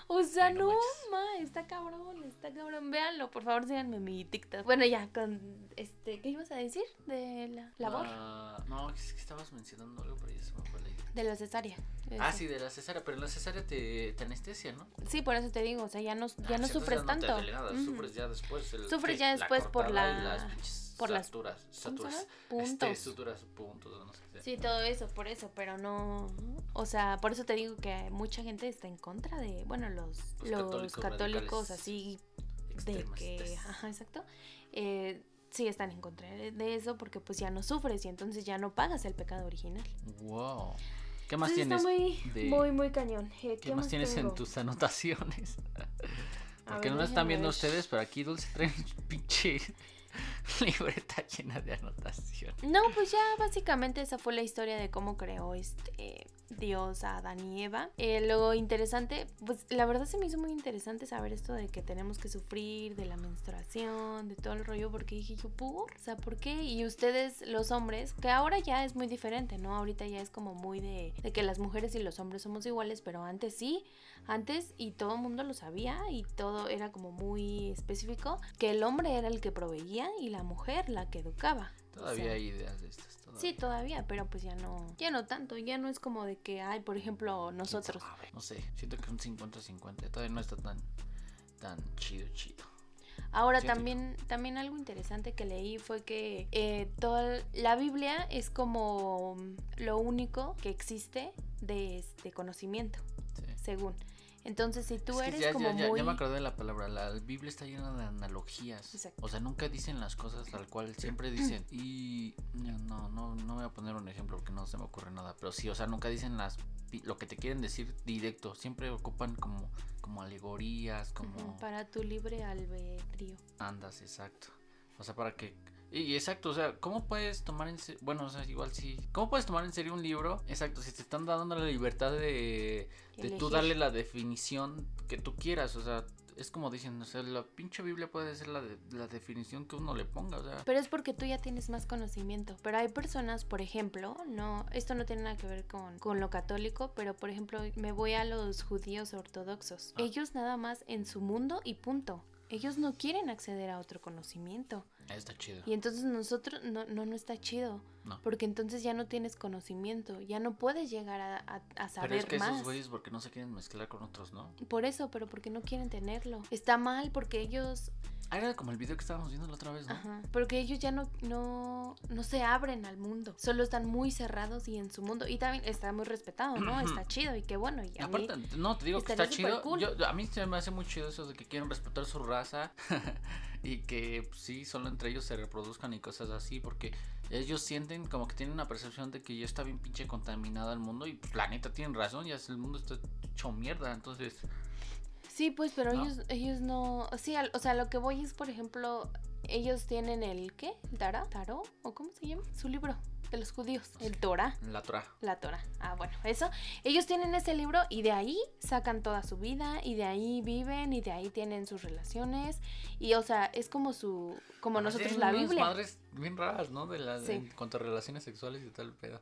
C: O sea,
A: Ay, no
C: no, ma, está cabrón, está cabrón. Véanlo, por favor, síganme mi TikTok. Bueno, ya, con este, ¿qué ibas a decir? De la labor.
A: La- No, es que estabas mencionando algo, pero ya se me fue la idea.
C: De la cesárea.
A: Ah, sí, de la cesárea, pero en la cesárea te, te anestesia, ¿no?
C: Sí, por eso te digo, o sea, ya no, ya
A: Ah,
C: no sufres tanto.
A: No te sufres ya después. El,
C: Sufres ya después por
A: y
C: la-
A: las pinches
C: por las-
A: saturas. Este,
C: Puntos.
A: suturas, puntos, no sé qué.
C: Sí, todo eso, por eso, pero no, o sea, por eso te digo que mucha gente está en contra de, bueno, los,
A: Los
C: los
A: católicos
C: así de que, ajá, exacto, eh, sí están en contra de eso porque pues ya no sufres y entonces ya no pagas el pecado original.
A: Wow. ¿Qué más
C: Entonces,
A: tienes?
C: Está muy,
A: de-
C: muy, muy cañón. Eh,
A: ¿Qué, más tienes
C: tengo?
A: en tus anotaciones? Porque
C: ver,
A: no lo están viendo
C: ver.
A: ustedes, pero aquí Dulce trae un pinche libreta llena de anotaciones.
C: No, pues ya básicamente esa fue la historia de cómo creó este Dios a Adán y Eva. Eh, lo interesante, pues la verdad se me hizo muy interesante saber esto de que tenemos que sufrir, de la menstruación, de todo el rollo, porque dije yo, ¿por? O sea, ¿por qué? Y ustedes, los hombres, que ahora ya es muy diferente, ¿no? Ahorita ya es como muy de, de que las mujeres y los hombres somos iguales, pero antes sí, antes y todo el mundo lo sabía y todo era como muy específico, que el hombre era el que proveía y la mujer la que educaba. O
A: Todavía
C: sea,
A: hay ideas de estas. Todavía.
C: Sí, todavía, pero pues ya no, ya no tanto, ya no es como de que hay, por ejemplo,
A: ¿Quién
C: nosotros.
A: No sé, siento que un 50-50. Todavía no está tan, tan chido, chido.
C: Ahora también, también algo interesante que leí fue que eh, toda la Biblia es como lo único que existe de este conocimiento,
A: Sí.
C: según. Entonces, si tú
A: Es que
C: eres
A: ya,
C: como
A: ya,
C: muy
A: ya me acordé de la palabra. La Biblia está llena de analogías.
C: Exacto.
A: O sea, nunca dicen las cosas tal cual. Siempre dicen. Y. No, no, no voy a poner un ejemplo porque no se me ocurre nada. Pero sí, o sea, nunca dicen las lo que te quieren decir directo. Siempre ocupan como, como alegorías, como.
C: Para tu libre albedrío.
A: Andas, exacto. O sea, para que. Y exacto, o sea, ¿cómo puedes tomar en serio? Bueno, o sea, igual sí. ¿Cómo puedes tomar en serio un libro? Exacto, si te están dando la libertad de, de tú darle la definición que tú quieras. O sea, es como dicen, o sea, la pinche Biblia puede ser la, de- la definición que uno le ponga. O sea,
C: Pero es porque tú ya tienes más conocimiento. Pero hay personas, por ejemplo, no, esto no tiene nada que ver con, con lo católico, pero por ejemplo, me voy a los judíos ortodoxos.
A: Ah.
C: Ellos nada más en su mundo y punto. Ellos no quieren acceder a otro conocimiento.
A: está chido.
C: Y entonces nosotros, no, no, no está chido.
A: No.
C: Porque entonces ya no tienes conocimiento. Ya no puedes llegar a, a- a
A: Pero
C: saber
A: es que
C: más.
A: esos güeyes, porque no se quieren mezclar con otros, no?
C: Por eso, pero porque no quieren tenerlo. Está mal porque ellos
A: Ah, era como el video que estábamos viendo la otra vez, ¿no?
C: Ajá, porque ellos ya no, no, no se abren al mundo, solo están muy cerrados y en su mundo. Y también está muy respetado, ¿no? Está chido y qué bueno. Y a mí-
A: Aparte, no, te digo que está chido. Yo, a mí se me hace muy chido eso de que quieren respetar su raza y que pues, sí, solo entre ellos se reproduzcan y cosas así, porque ellos sienten como que tienen una percepción de que ya está bien pinche contaminado el mundo y pues, la neta tienen razón, ya el mundo está hecho mierda, entonces...
C: Sí, pues, pero
A: ¿No?
C: ellos, ellos no. Sí, al- o sea, lo que voy es, por ejemplo, ellos tienen el ¿qué? ¿El Tarot? ¿Tarot? ¿O cómo se llama? Su libro de los judíos, el Torah.
A: La Torah.
C: La Torah. Ah, bueno, eso. Ellos tienen ese libro y de ahí sacan toda su vida y de ahí viven y de ahí tienen sus relaciones. Y, o sea, es como su. Como
A: Además,
C: nosotros la Biblia.
A: madres bien raras, ¿no? De la,
C: Sí.
A: En cuanto a relaciones sexuales y tal pedo.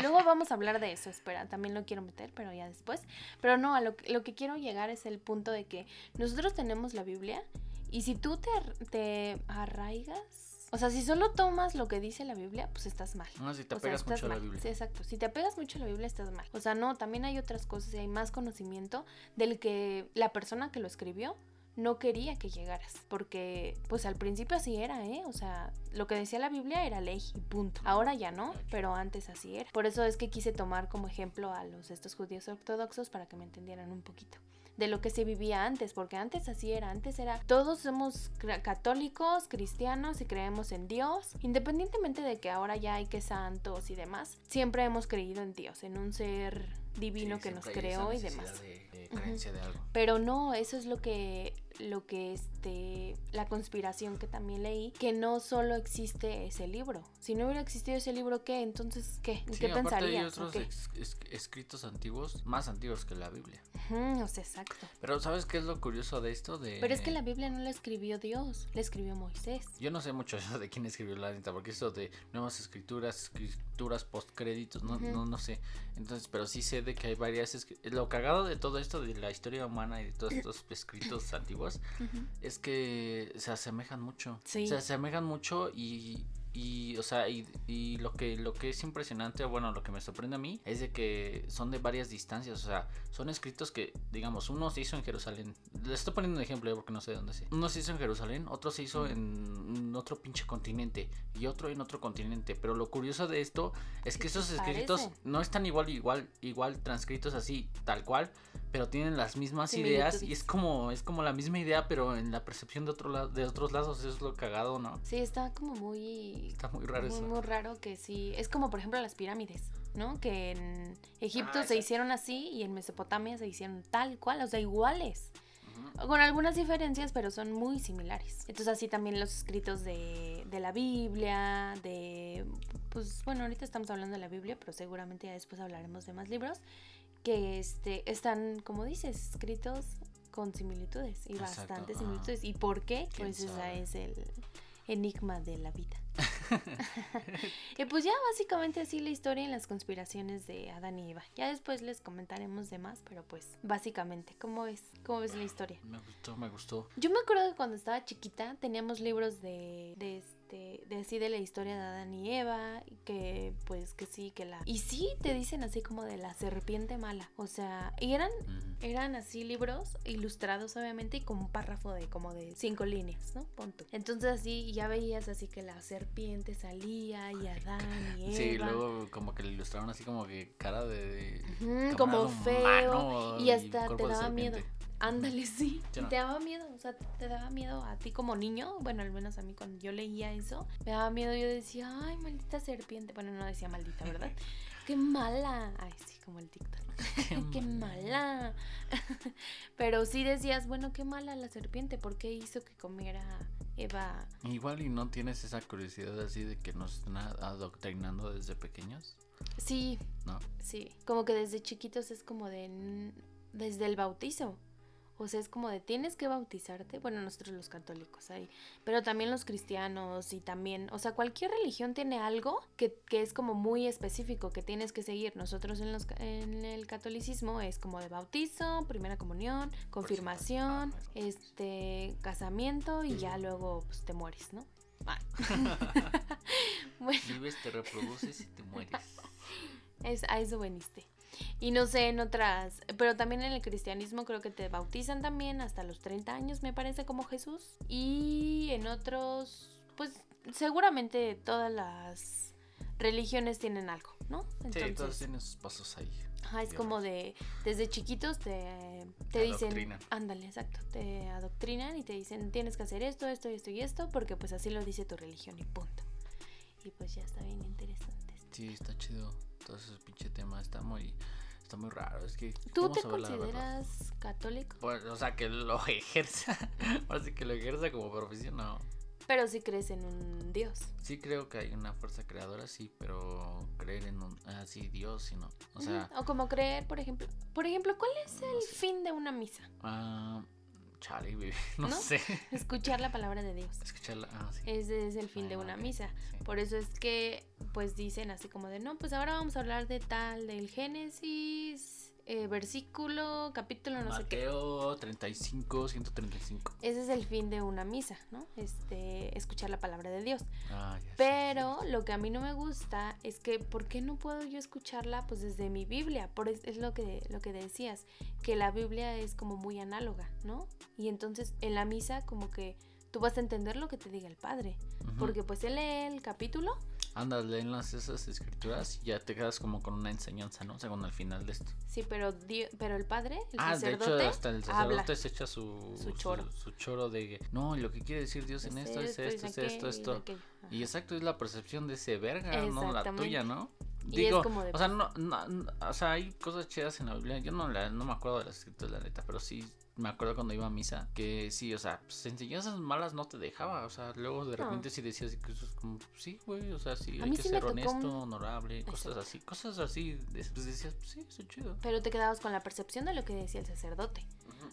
C: Luego vamos a hablar de eso, espera, también lo quiero meter, pero ya después. Pero no, a lo, que- lo que quiero llegar es el punto de que nosotros tenemos la Biblia y si tú te, te arraigas, o sea, si solo tomas lo que dice la Biblia, pues estás mal.
A: No, si te
C: O sea,
A: pegas
C: estás
A: mucho a la
C: mal.
A: Biblia.
C: Sí, exacto. Si te apegas mucho a la Biblia, estás mal. O sea, no, también hay otras cosas y hay más conocimiento del que la persona que lo escribió no quería que llegaras. Porque, pues al principio así era, ¿eh? O sea, lo que decía la Biblia era ley y punto. Ahora ya no, pero antes así era. Por eso es que quise tomar como ejemplo a los estos judíos ortodoxos para que me entendieran un poquito de lo que se vivía antes, porque antes así era, antes era, todos somos católicos, cristianos y creemos en Dios, independientemente de que ahora ya hay que santos y demás, siempre hemos creído en Dios, en un ser divino
A: Sí,
C: que nos creó y demás.
A: De, de creencia de algo.
C: Pero no, eso es lo que, lo que este, la conspiración que también leí, que no solo existe ese libro. Si no hubiera existido ese libro, ¿qué? Entonces, ¿qué? ¿En
A: Sí,
C: ¿Qué
A: aparte hay otros
C: qué?
A: escritos antiguos, más antiguos que la Biblia.
C: O sea, exacto.
A: Pero ¿sabes qué es lo curioso de esto? De...
C: Pero es que la Biblia no la escribió Dios, la escribió Moisés.
A: Yo no sé mucho de quién escribió la neta, porque eso de nuevas escrituras, escrituras postcréditos, no, no, no sé. Entonces, pero sí sé de que hay varias. Lo cagado de todo esto, de la historia humana y de todos estos escritos antiguos, Es que se asemejan mucho.
C: Sí.
A: Se asemejan mucho y, y o sea, y, y lo que lo que es impresionante, bueno, lo que me sorprende a mí es de que son de varias distancias, o sea, son escritos que, digamos, uno se hizo en Jerusalén. Le estoy poniendo un ejemplo eh, porque no sé dónde se. Uno se hizo en Jerusalén, otro se hizo en otro pinche continente y otro en otro continente, pero lo curioso de esto es que esos escritos no están igual igual igual transcritos así tal cual, pero tienen las mismas ideas y es como es como la misma idea, pero en la percepción de otro lado de otros lados eso es lo cagado, ¿no?
C: Sí, está como muy,
A: Está muy raro
C: muy,
A: eso.
C: muy raro que sí. Es como, por ejemplo, las pirámides, ¿no? Que en Egipto
A: Ah,
C: se hicieron así y en Mesopotamia se hicieron tal cual, o sea, iguales. Con algunas diferencias, pero son muy similares. Entonces, así también los escritos de, de la Biblia, de. Pues bueno, ahorita estamos hablando de la Biblia, pero seguramente ya después hablaremos de más libros. Que este, están, como dices, escritos con similitudes y
A: Exacto,
C: bastantes
A: ajá.
C: similitudes. ¿Y por qué?
A: ¿Quién
C: Pues
A: sabe?
C: es el enigma de la vida. y pues ya básicamente así la historia y las conspiraciones de Adán y Eva. Ya después les comentaremos de más, pero pues básicamente, ¿cómo ves? ¿Cómo ves la historia?
A: Me gustó, me gustó.
C: Yo me acuerdo que cuando estaba chiquita teníamos libros de, de este, de así de la historia de Adán y Eva, que pues que sí, que la... Y sí te dicen así como de la serpiente mala, o sea, y eran eran así libros ilustrados obviamente y con un párrafo de como de cinco líneas, ¿no? Punto. Entonces así ya veías así que la serpiente salía y Adán y Eva.
A: Sí, y luego como que le ilustraron así como que cara de...
C: Como feo y hasta te daba miedo. Ándale, sí.
A: Sí, no.
C: Te daba miedo, o sea, te daba miedo a ti como niño. Bueno, al menos a mí cuando yo leía eso, me daba miedo. Yo decía, ay, maldita serpiente. Bueno, no decía maldita, ¿verdad? Qué mala. Ay, sí, como el TikTok. qué mala. Pero sí decías, bueno, qué mala la serpiente. ¿Por qué hizo que comiera Eva?
A: Igual y no tienes esa curiosidad así de que nos están adoctrinando desde pequeños,
C: Sí,
A: ¿no?
C: sí. Como que desde chiquitos es como de. Desde el bautizo. O sea, es como de tienes que bautizarte. Bueno, nosotros los católicos ahí. Pero también los cristianos y también. O sea, cualquier religión tiene algo que, que es como muy específico que tienes que seguir. Nosotros en, los, en el catolicismo es como de bautizo, primera comunión, confirmación,
A: Ah,
C: este, casamiento y ya luego pues, te mueres, ¿no? Ah. bueno.
A: Vives, te reproduces y te mueres.
C: Es, a eso veniste. Y no sé, en otras, pero también en el cristianismo creo que te bautizan también hasta los 30 años, me parece, como Jesús. Y en otros, pues seguramente todas las religiones tienen algo, ¿no?
A: Sí, todos tienen sus pasos ahí.
C: ajá, es como de, desde chiquitos te, te dicen, ándale, exacto, te adoctrinan y te dicen, tienes que hacer esto, esto, esto y esto, porque pues así lo dice tu religión y punto. Y pues ya está bien interesante.
A: Sí, está chido. Todo ese pinche tema está muy, está muy raro. Es que.
C: ¿Tú
A: ¿cómo
C: te consideras católico?
A: Pues, o sea, que lo ejerza. Ahora sí que lo ejerza como profesión, no.
C: Pero sí crees en un Dios.
A: Sí creo que hay una fuerza creadora, sí, pero creer en un así Dios, sí no. O sea,
C: o como creer, por ejemplo. Por ejemplo, ¿cuál es
A: no
C: el
A: sé.
C: fin de una misa?
A: ah, Chale, baby. No,
C: ¿No?
A: sé.
C: Escuchar la palabra de Dios.
A: Escucharla. Ah, sí.
C: Ese es el fin de una misa.
A: sí.
C: Por eso es que, pues dicen así como de, no, pues ahora vamos a hablar de tal, del Génesis, eh, versículo, capítulo, no sé qué.
A: Mateo 35, 135.
C: Ese es el fin de una misa, ¿no? Este, escuchar la palabra de Dios.
A: Ah, ya,
C: Pero
A: sí, sí.
C: lo que a mí no me gusta es que, ¿por qué no puedo yo escucharla pues desde mi Biblia? Por es, es lo que, lo que decías, que la Biblia es como muy análoga, ¿no? Y entonces en la misa como que tú vas a entender lo que te diga el Padre. Porque pues él lee el capítulo
A: Andas, léenlas esas escrituras y ya te quedas como con una enseñanza, ¿no? Según al final de esto.
C: Sí, pero, Di- pero el padre, el
A: ah, de
C: sacerdote,
A: hecho, hasta el
C: habla.
A: sacerdote se echa su,
C: Su choro.
A: Su, choro de, no, y lo que quiere decir Dios en
C: Es
A: esto es esto, es esto, esto. Y exacto, es la percepción de ese verga, no la tuya, ¿no?
C: Y es como de-
A: o sea, no, no- no- o sea, hay cosas chidas en la Biblia. Yo no, la- no me acuerdo de las escrituras, la neta, pero sí me acuerdo cuando iba a misa que sí, o sea, pues enseñanzas malas no te dejaba. O sea, luego de
C: No.
A: repente sí decías que eso es como, sí, güey, o sea, sí,
C: A
A: hay que
C: sí
A: ser honesto,
C: un-
A: honorable, cosas
C: Exacto.
A: así, cosas así. Después decías, pues sí, eso es chido.
C: Pero te quedabas con la percepción de lo que decía el sacerdote.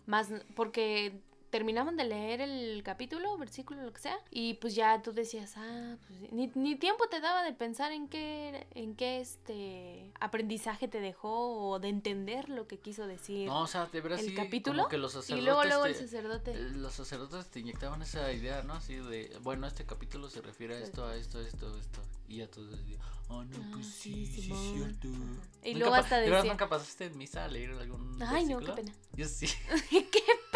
C: Más porque terminaban de leer el capítulo, versículo, lo que sea, y pues ya tú decías, ah, pues ni, ni tiempo te daba de pensar en qué, en qué este aprendizaje te dejó o de entender lo que quiso decir
A: No, o sea, de veras
C: el
A: sí,
C: capítulo.
A: como que los
C: y
A: sacerdotes
C: luego, luego el
A: te-
C: sacerdote.
A: Eh, Los sacerdotes te inyectaban esa idea, ¿no? Así de, bueno, este capítulo se refiere a esto, a esto, a esto, a esto. Y ya todos decían, oh, no,
C: Ah,
A: pues
C: sí,
A: sí, sí, es cierto.
C: Y
A: ¿Nunca
C: luego hasta
A: ¿de verdad
C: decía-
A: nunca pasaste en misa a leer algún
C: Ay, no, qué pena.
A: Yo sí.
C: ¡Qué pena!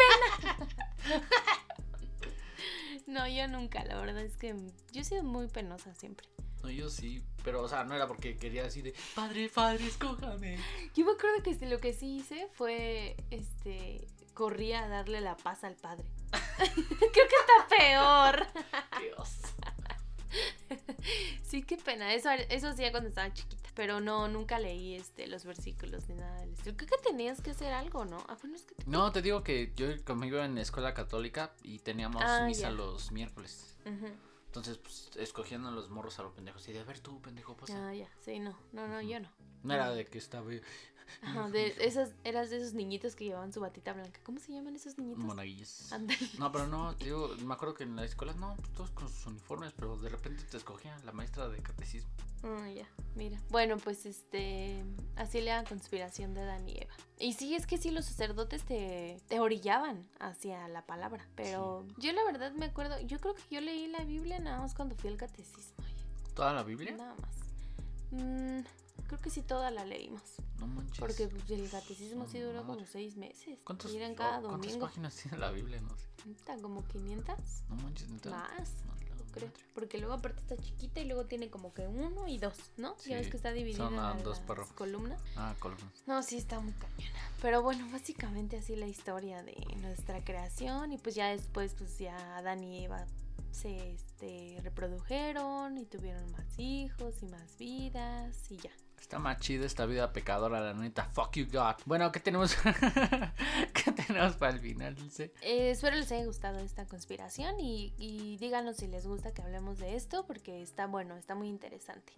C: No, yo nunca, la verdad es que yo he sido muy penosa siempre.
A: No, yo sí. Pero, o sea, no era porque quería así de, padre, padre, escójame.
C: Yo me acuerdo que lo que sí hice fue, este, corría a darle la paz al padre. Creo que está peor.
A: Dios.
C: Sí, qué pena. Eso, eso hacía cuando estaba chiquita. Pero no, nunca leí este, los versículos ni nada del estilo. Creo que tenías que hacer algo, ¿no? Ah, bueno, es que te-
A: No, te digo que yo conmigo en escuela católica y teníamos
C: Ah,
A: misa los miércoles. Entonces, pues, escogían a los morros a los pendejos. Y de, a ver tú, pendejo, pasa.
C: Ah, ya. Sí, no. No, no, yo no.
A: No era de que estaba
C: Ajá, de esas, eras de esos niñitos que llevaban su batita blanca. ¿Cómo se llaman esos niñitos?
A: monaguillos. No, pero no, digo, me acuerdo que en la escuela no, todos con sus uniformes, pero de repente te escogía la maestra de catecismo.
C: Ah, ya, mira. Bueno, pues este. Así la conspiración de Adán y Eva. Y sí, es que sí, los sacerdotes te, te orillaban hacia la palabra. Pero yo la verdad me acuerdo. Yo creo que yo leí la Biblia nada más cuando fui al catecismo.
A: ¿Toda la Biblia?
C: Nada más. Mm, creo que sí, toda la leímos.
A: No manches.
C: Porque pues, el catecismo sí duró como seis meses.
A: ¿Cuántos,
C: eran cada
A: oh, ¿Cuántas
C: domingo.
A: páginas tiene la Biblia? No sé.
C: Como 500
A: No manches, neta.
C: más.
A: No,
C: creo. Porque luego aparte está chiquita y luego tiene como que uno y dos, ¿no? ya ves que está dividida
A: son,
C: en
A: dos
C: las columnas.
A: Ah, columnas.
C: No, sí está muy cañona. Pero bueno, básicamente así la historia de nuestra creación y pues ya después pues ya Adán y Eva se este, reprodujeron y tuvieron más hijos y más vidas y ya.
A: Está más chida esta vida pecadora, la neta. Fuck you, God. Bueno, ¿qué tenemos? ¿Qué tenemos para el final, Dulce?
C: Eh, espero les haya gustado esta conspiración y, y díganos si les gusta que hablemos de esto porque está bueno, está muy interesante.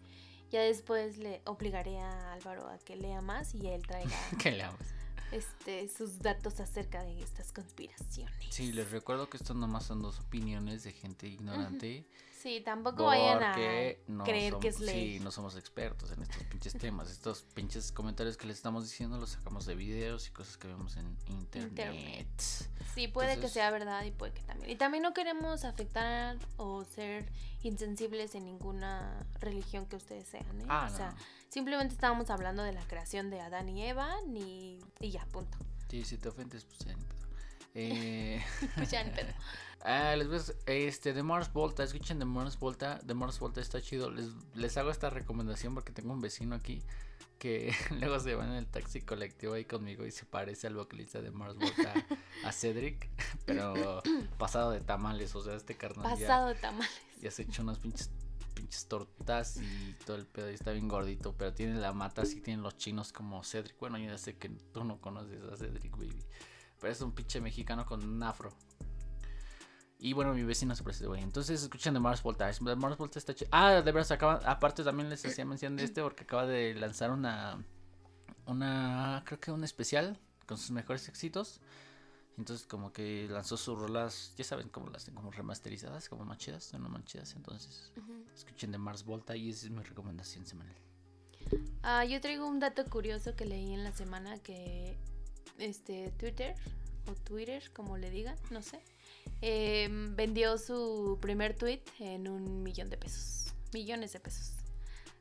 C: Ya después le obligaré a Álvaro a que lea más y él traiga
A: ¿Qué leamos?
C: Este, sus datos acerca de estas conspiraciones.
A: Sí, les recuerdo que esto nomás son dos opiniones de gente ignorante.
C: Sí, tampoco vayan a
A: no
C: creer
A: somos,
C: que es ley.
A: Sí, no somos expertos en estos pinches temas. Estos pinches comentarios que les estamos diciendo los sacamos de videos y cosas que vemos en internet.
C: Internet. Sí, puede que sea verdad y puede que también. Y también no queremos afectar o ser insensibles en ninguna religión que ustedes sean, ¿eh?
A: Ah,
C: o sea,
A: no.
C: simplemente estábamos hablando de la creación de Adán y Eva ni... y ya, punto.
A: Sí, si te ofendes, pues ya ni pedo. Eh,
C: Pues ya ni pedo.
A: ah, les ves, este, de Mars Volta, escuchen de Mars Volta, de Mars Volta está chido. Les, les hago esta recomendación porque tengo un vecino aquí que luego se va en el taxi colectivo ahí conmigo y se parece al vocalista de Mars Volta a Cedric, pero pasado de tamales, o sea, este carnal ya-
C: Pasado de tamales.
A: ya se echó unas pinches pinches tortas y todo el pedo y está bien gordito, pero tiene la mata así, tienen los chinos como Cedric. Bueno, yo ya sé que tú no conoces a Cedric, baby. Pero es un pinche mexicano con un afro. Y bueno, mi vecino se parece, güey. Entonces escuchen de Mars Volta. Es- de Mars Volta está chido. Ah, de veras, acaban. Aparte también les hacía mención de este porque acaba de lanzar una. Una. Creo que un especial con sus mejores éxitos. Entonces como que lanzó sus rolas, ya saben cómo las tengo, como remasterizadas, como más chidas, son más chidas. Entonces escuchen de Mars Volta y esa es mi recomendación semanal.
C: Ah, yo traigo un dato curioso que leí en la semana que este Twitter o Twitter, como le digan, no sé, eh, vendió su primer tweet en un millón de pesos, millones de pesos.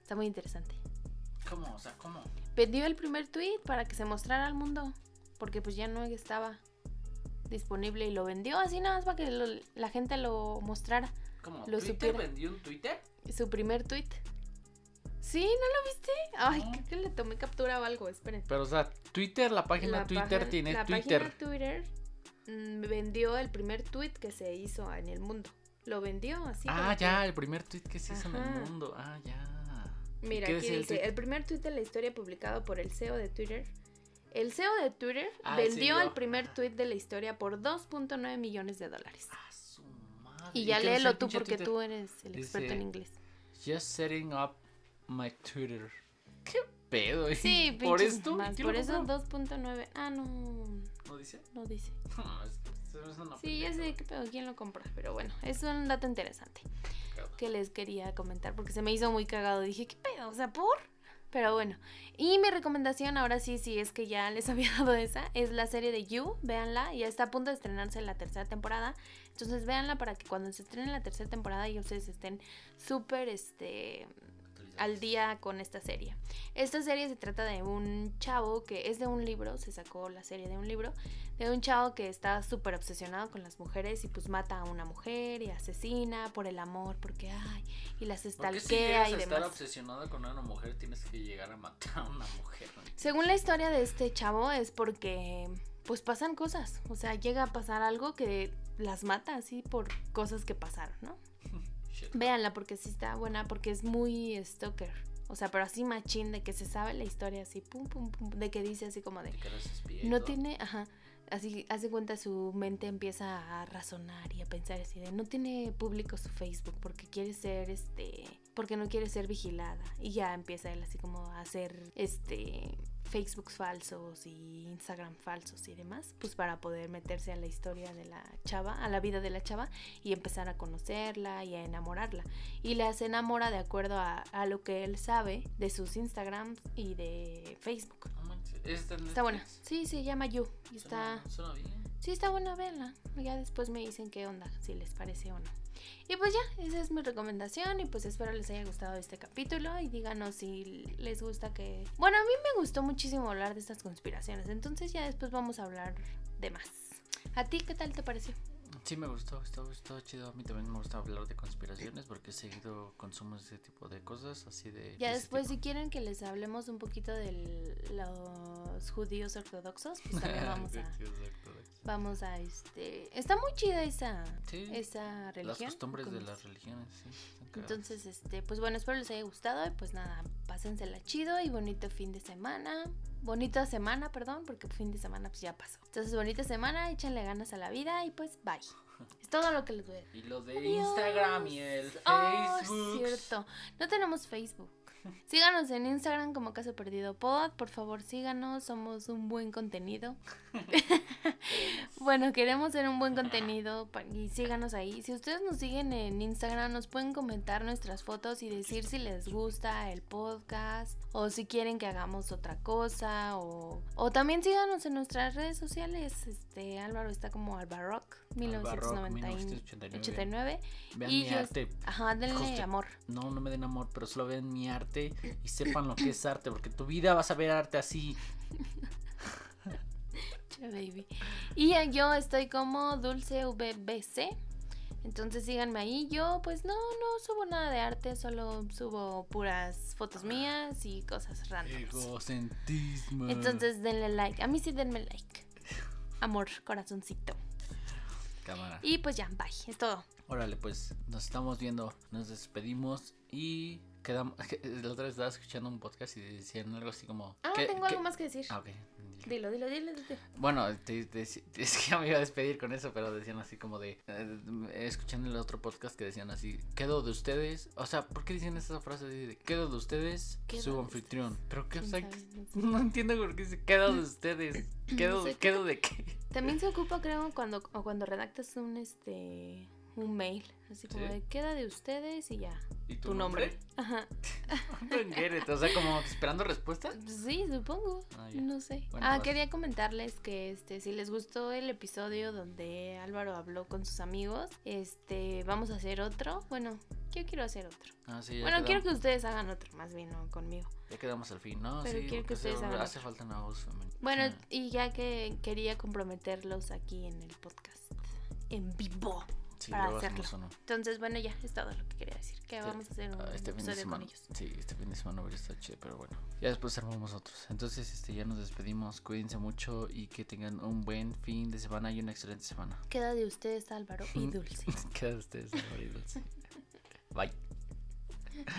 C: Está muy interesante.
A: ¿Cómo? O sea, ¿cómo?
C: Vendió el primer tweet para que se mostrara al mundo, porque pues ya no estaba disponible y lo vendió así nada más para que lo- la gente lo mostrara.
A: ¿Cómo?
C: Lo
A: ¿Twitter
C: supiera.
A: vendió un Twitter?
C: Su primer tweet. ¿Sí? ¿No lo viste? Ay,
A: No.
C: creo que le tomé captura o algo, esperen.
A: Pero o sea, Twitter, la página
C: La
A: Twitter
C: página-
A: tiene
C: la
A: Twitter.
C: página Twitter vendió el primer tweet que se hizo en el mundo. Lo vendió así.
A: ah,
C: como que-
A: ya, el primer tweet que se hizo en el
C: Ajá.
A: mundo. Ah, ya. ¿Y
C: Mira, aquí
A: el
C: dice,
A: tweet?
C: el primer tweet de la historia publicado por el CEO de Twitter. El CEO de Twitter
A: Ah, el
C: vendió
A: CEO.
C: el primer tweet de la historia por 2.9 millones de dólares.
A: Ah, su madre.
C: Y ya léelo
A: el
C: tú porque
A: Twitter?
C: tú eres el experto
A: Dice-
C: en inglés.
A: Just setting up my Twitter. ¿Qué pedo? eh?
C: Sí,
A: ¿Por esto?
C: más,
A: ¿Quién
C: Por eso
A: compró?
C: 2.9. Ah, no,
A: ¿No dice?
C: no dice.
A: No, es- es una
C: Sí, ya sé qué pedo, quién lo compra. Pero bueno, es un dato interesante. que les quería comentar porque se me hizo muy cagado. Dije, ¿qué pedo? O sea, ¿por? Pero bueno. Y mi recomendación, ahora sí, sí, es que ya les había dado esa, es la serie de You. Véanla, ya está a punto de estrenarse la tercera temporada. Entonces véanla para que cuando se estrene la tercera temporada ya ustedes estén súper, este, al día con esta serie. Esta serie se trata de un chavo que es de un libro, se sacó la serie de un libro, de un chavo que está súper obsesionado con las mujeres y pues mata a una mujer y asesina por el amor, porque ay, y las
A: ¿Por qué si
C: estalquea
A: llegas
C: y
A: a estar
C: demás.
A: obsesionado con una mujer tienes que llegar a matar a una mujer? ¿no?
C: Según la historia de este chavo es porque pues pasan cosas, o sea, llega a pasar algo que las mata así por cosas que pasaron, ¿no? Véanla porque sí está buena, porque es muy stalker. O sea, pero así machín de que se sabe la historia así, pum, pum, pum, de que dice así como de...
A: Y
C: No
A: todo.
C: tiene, ajá, así hace cuenta su mente empieza a razonar y a pensar así de no tiene público su Facebook porque quiere ser este, porque no quiere ser vigilada y ya empieza él así como a hacer este Facebooks falsos y Instagram falsos y demás, pues para poder meterse a la historia de la chava, a la vida de la chava y empezar a conocerla y a enamorarla. Y la se enamora de acuerdo a, a lo que él sabe de sus Instagrams y de Facebook.
A: ¿está en
C: Está buena. Sí, se llama You. Y está.
A: Suena, suena bien.
C: Sí, está buena, véanla. Ya después me dicen qué onda, si les parece o no. Y pues ya, esa es mi recomendación. Y pues espero les haya gustado este capítulo. Y díganos si les gusta que. Bueno, a mí me gustó muchísimo hablar de estas conspiraciones. Entonces ya después vamos a hablar de más. ¿A ti qué tal te pareció?
A: Sí, me gustó, estuvo chido. A mí también me gusta hablar de conspiraciones porque he seguido consumo ese tipo de cosas, así de...
C: Ya
A: de
C: después, si quieren que les hablemos un poquito de los judíos ortodoxos, pues también vamos a. Vamos a este. Está muy chida esa,
A: Sí,
C: esa religión.
A: Las costumbres de las religiones, sí.
C: Entonces, este, pues bueno, espero les haya gustado y pues nada, pásensela chido y bonito fin de semana. Bonita semana, perdón, porque fin de semana pues ya pasó. Entonces, bonita semana, échenle ganas a la vida y pues bye. Es todo lo que les voy a decir.
A: Y lo de
C: Adiós.
A: Instagram y el
C: Oh,
A: Facebook.
C: cierto. No tenemos Facebook. Síganos en Instagram como Caso Perdido Pod. Por favor, síganos. Somos un buen contenido. bueno, queremos ser un buen contenido y síganos ahí. Si ustedes nos siguen en Instagram, nos pueden comentar nuestras fotos y decir si les gusta el podcast o si quieren que hagamos otra cosa o, o también síganos en nuestras redes sociales. Este Álvaro está como
A: Albarrock,
C: 1989.
A: 1989. Vean
C: Y
A: mi
C: yo-
A: arte.
C: Ajá, denle amor.
A: No, no me den amor, pero solo vean mi arte y sepan lo que es arte, porque tu vida vas a ver arte así.
C: Che, baby. Y eh, yo estoy como Dulce VBC. Entonces síganme ahí. Yo pues no, no subo nada de arte, solo subo puras fotos mías y cosas random. Entonces denle like. A mí sí denme like. Amor, corazoncito.
A: Cámara.
C: Y pues ya, bye. Es todo.
A: Órale, pues nos estamos viendo, nos despedimos y quedamos. La otra vez estaba escuchando un podcast y decían algo así como.
C: Ah,
A: ¿qué-
C: tengo
A: qué-
C: algo más que decir.
A: Ah, ok.
C: Dilo, dilo, dilo. dilo.
A: Bueno, te- te- es que ya me iba a despedir con eso, pero decían así como de. eh, escuchando el otro podcast que decían así: Quedo de ustedes. O sea, ¿por qué dicen esa frase de quedo de ustedes? Su anfitrión. Pero que, o
C: ¿Quién
A: sea,
C: sabe? No
A: entiendo por qué dice quedo de ustedes. Quedo,
C: sé.
A: quedo de qué.
C: También se ocupa, creo, cuando, o cuando redactas un este un mail, así como
A: Sí.
C: de queda de ustedes y ya.
A: ¿Y
C: Tu nombre. Ajá.
A: Don't get it, O sea, como esperando respuesta.
C: Sí, supongo.
A: Ah,
C: no sé.
A: Bueno,
C: ah,
A: vas.
C: quería comentarles que este, si les gustó el episodio donde Álvaro habló con sus amigos, este, vamos a hacer otro. Bueno, yo quiero hacer otro.
A: Ah, sí,
C: Bueno, quiero que ustedes hagan otro, más bien, no conmigo.
A: ya quedamos al fin, ¿no?
C: Pero
A: sí,
C: quiero que ustedes
A: hace,
C: hagan
A: hace
C: otro.
A: falta una voz femenina.
C: Bueno, y ya que quería comprometerlos aquí en el podcast, en vivo,
A: sí,
C: para hacerlo. Entonces, bueno, ya es todo lo que quería decir. Que
A: Sí,
C: vamos a hacer un
A: Ah, este fin de
C: episodio con ellos.
A: Sí, este fin de semana hubiera estado chido, pero bueno. Ya después armamos otros. Entonces, este, ya nos despedimos. Cuídense mucho y que tengan un buen fin de semana y una excelente semana.
C: Queda de ustedes Álvaro y Dulce.
A: Queda ustedes, Álvaro y Dulce. Bye.